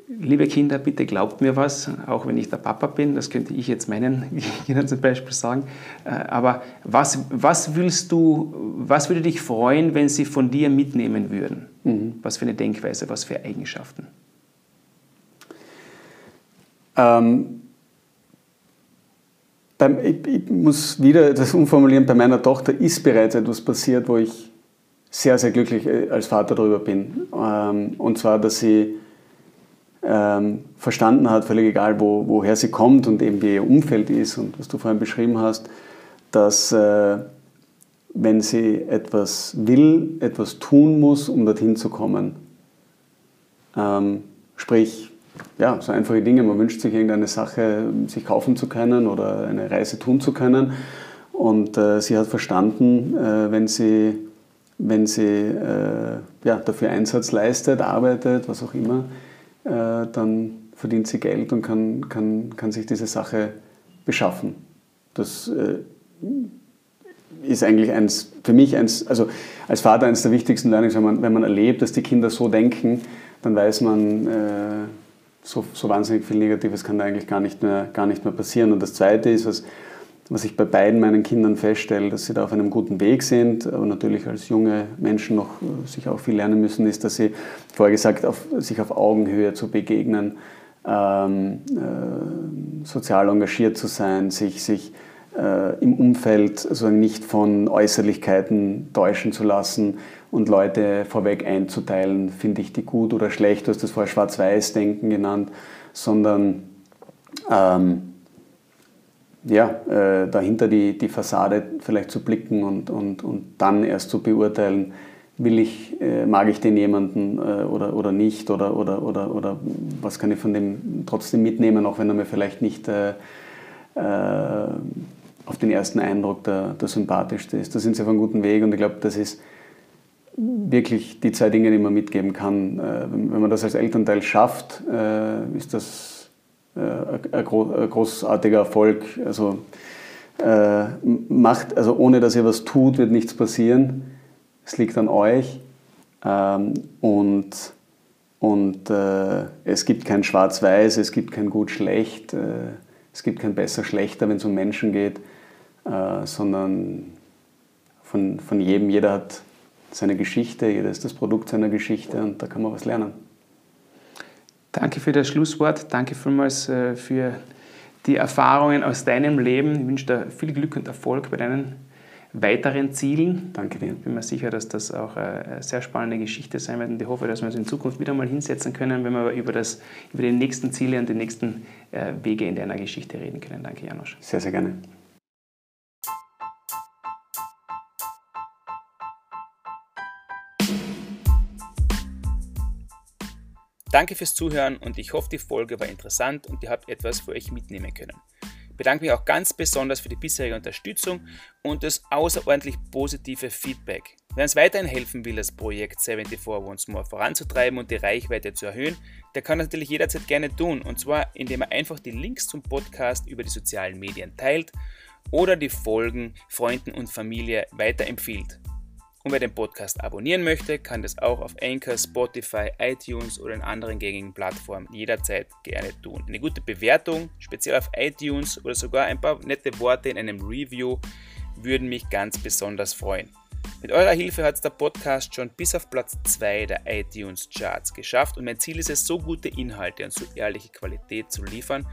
S1: Liebe Kinder, bitte glaubt mir was, auch wenn ich der Papa bin, das könnte ich jetzt meinen Kindern zum Beispiel sagen. Äh, aber was, was willst du, was würde dich freuen, wenn sie von dir mitnehmen würden? Mhm. Was für eine Denkweise, was für Eigenschaften?
S2: Ähm, beim, ich, ich, muss wieder das umformulieren, bei meiner Tochter ist bereits etwas passiert, wo ich sehr, sehr glücklich äh, als Vater darüber bin. Ähm, und zwar, dass sie ähm, verstanden hat, völlig egal, wo, woher sie kommt und eben wie ihr Umfeld ist und was du vorhin beschrieben hast, dass äh, wenn sie etwas will, etwas tun muss, um dorthin zu kommen. Ähm, sprich, ja, so einfache Dinge. Man wünscht sich irgendeine Sache, sich kaufen zu können oder eine Reise tun zu können. Und äh, sie hat verstanden, äh, wenn sie, wenn sie äh, ja, dafür Einsatz leistet, arbeitet, was auch immer, dann verdient sie Geld und kann, kann, kann sich diese Sache beschaffen. Das äh, ist eigentlich eins, für mich eins, also als Vater eines der wichtigsten Learnings, wenn man, wenn man erlebt, dass die Kinder so denken, dann weiß man, äh, so, so wahnsinnig viel Negatives kann da eigentlich gar nicht mehr, gar nicht mehr passieren. Und das Zweite ist, was, was ich bei beiden meinen Kindern feststelle, dass sie da auf einem guten Weg sind, aber natürlich als junge Menschen noch äh, sich auch viel lernen müssen, ist, dass sie, vorher gesagt, auf, sich auf Augenhöhe zu begegnen, ähm, äh, sozial engagiert zu sein, sich, sich äh, im Umfeld also nicht von Äußerlichkeiten täuschen zu lassen, und Leute vorweg einzuteilen, finde ich die gut oder schlecht, du hast das vorher Schwarz-Weiß-Denken genannt, sondern ähm, ja, äh, dahinter die, die Fassade vielleicht zu blicken und, und, und dann erst zu beurteilen, will ich, äh, mag ich den jemanden äh, oder, oder nicht oder, oder, oder, oder was kann ich von dem trotzdem mitnehmen, auch wenn er mir vielleicht nicht äh, äh, auf den ersten Eindruck der, der sympathischste ist. Da sind sie auf einem guten Weg und ich glaube, das ist wirklich die zwei Dinge, die man mitgeben kann. Äh, wenn man das als Elternteil schafft, ist das ein großartiger Erfolg. Also, macht, also ohne dass ihr was tut, wird nichts passieren. Es liegt an euch. Ähm, und und es gibt kein Schwarz-Weiß, es gibt kein Gut-Schlecht, es gibt kein Besser-Schlechter, wenn es um Menschen geht, sondern von, von jedem, jeder hat seine Geschichte, jeder ist das Produkt seiner Geschichte und da kann man was lernen.
S1: Danke für das Schlusswort, danke vielmals äh, für die Erfahrungen aus deinem Leben. Ich wünsche dir viel Glück und Erfolg bei deinen weiteren Zielen.
S2: Danke dir.
S1: Ich bin mir sicher, dass das auch eine sehr spannende Geschichte sein wird und ich hoffe, dass wir uns in Zukunft wieder mal hinsetzen können, wenn wir über, das, über die nächsten Ziele und die nächsten äh, Wege in deiner Geschichte reden können. Danke, Janosch.
S2: Sehr, sehr gerne.
S1: Danke fürs Zuhören und ich hoffe, die Folge war interessant und ihr habt etwas für euch mitnehmen können. Ich bedanke mich auch ganz besonders für die bisherige Unterstützung und das außerordentlich positive Feedback. Wer uns weiterhin helfen will, das Projekt 74 Once More voranzutreiben und die Reichweite zu erhöhen, der kann das natürlich jederzeit gerne tun. Und zwar, indem er einfach die Links zum Podcast über die sozialen Medien teilt oder die Folgen Freunden und Familie weiterempfiehlt. Und wer den Podcast abonnieren möchte, kann das auch auf Anchor, Spotify, iTunes oder in anderen gängigen Plattformen jederzeit gerne tun. Eine gute Bewertung, speziell auf iTunes oder sogar ein paar nette Worte in einem Review würden mich ganz besonders freuen. Mit eurer Hilfe hat es der Podcast schon bis auf Platz 2 der iTunes Charts geschafft und mein Ziel ist es, so gute Inhalte und so ehrliche Qualität zu liefern,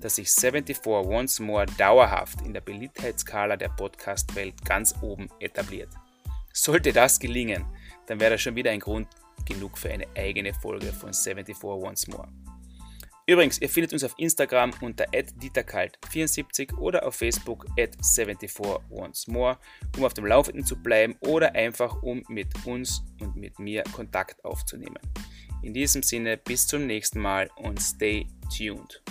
S1: dass sich 74 Once More dauerhaft in der Beliebtheitsskala der Podcast-Welt ganz oben etabliert. Sollte das gelingen, dann wäre das schon wieder ein Grund genug für eine eigene Folge von 74 Once More. Übrigens, ihr findet uns auf Instagram unter dieterkalt74 oder auf Facebook at 74 Once More, um auf dem Laufenden zu bleiben oder einfach um mit uns und mit mir Kontakt aufzunehmen. In diesem Sinne, bis zum nächsten Mal und stay tuned.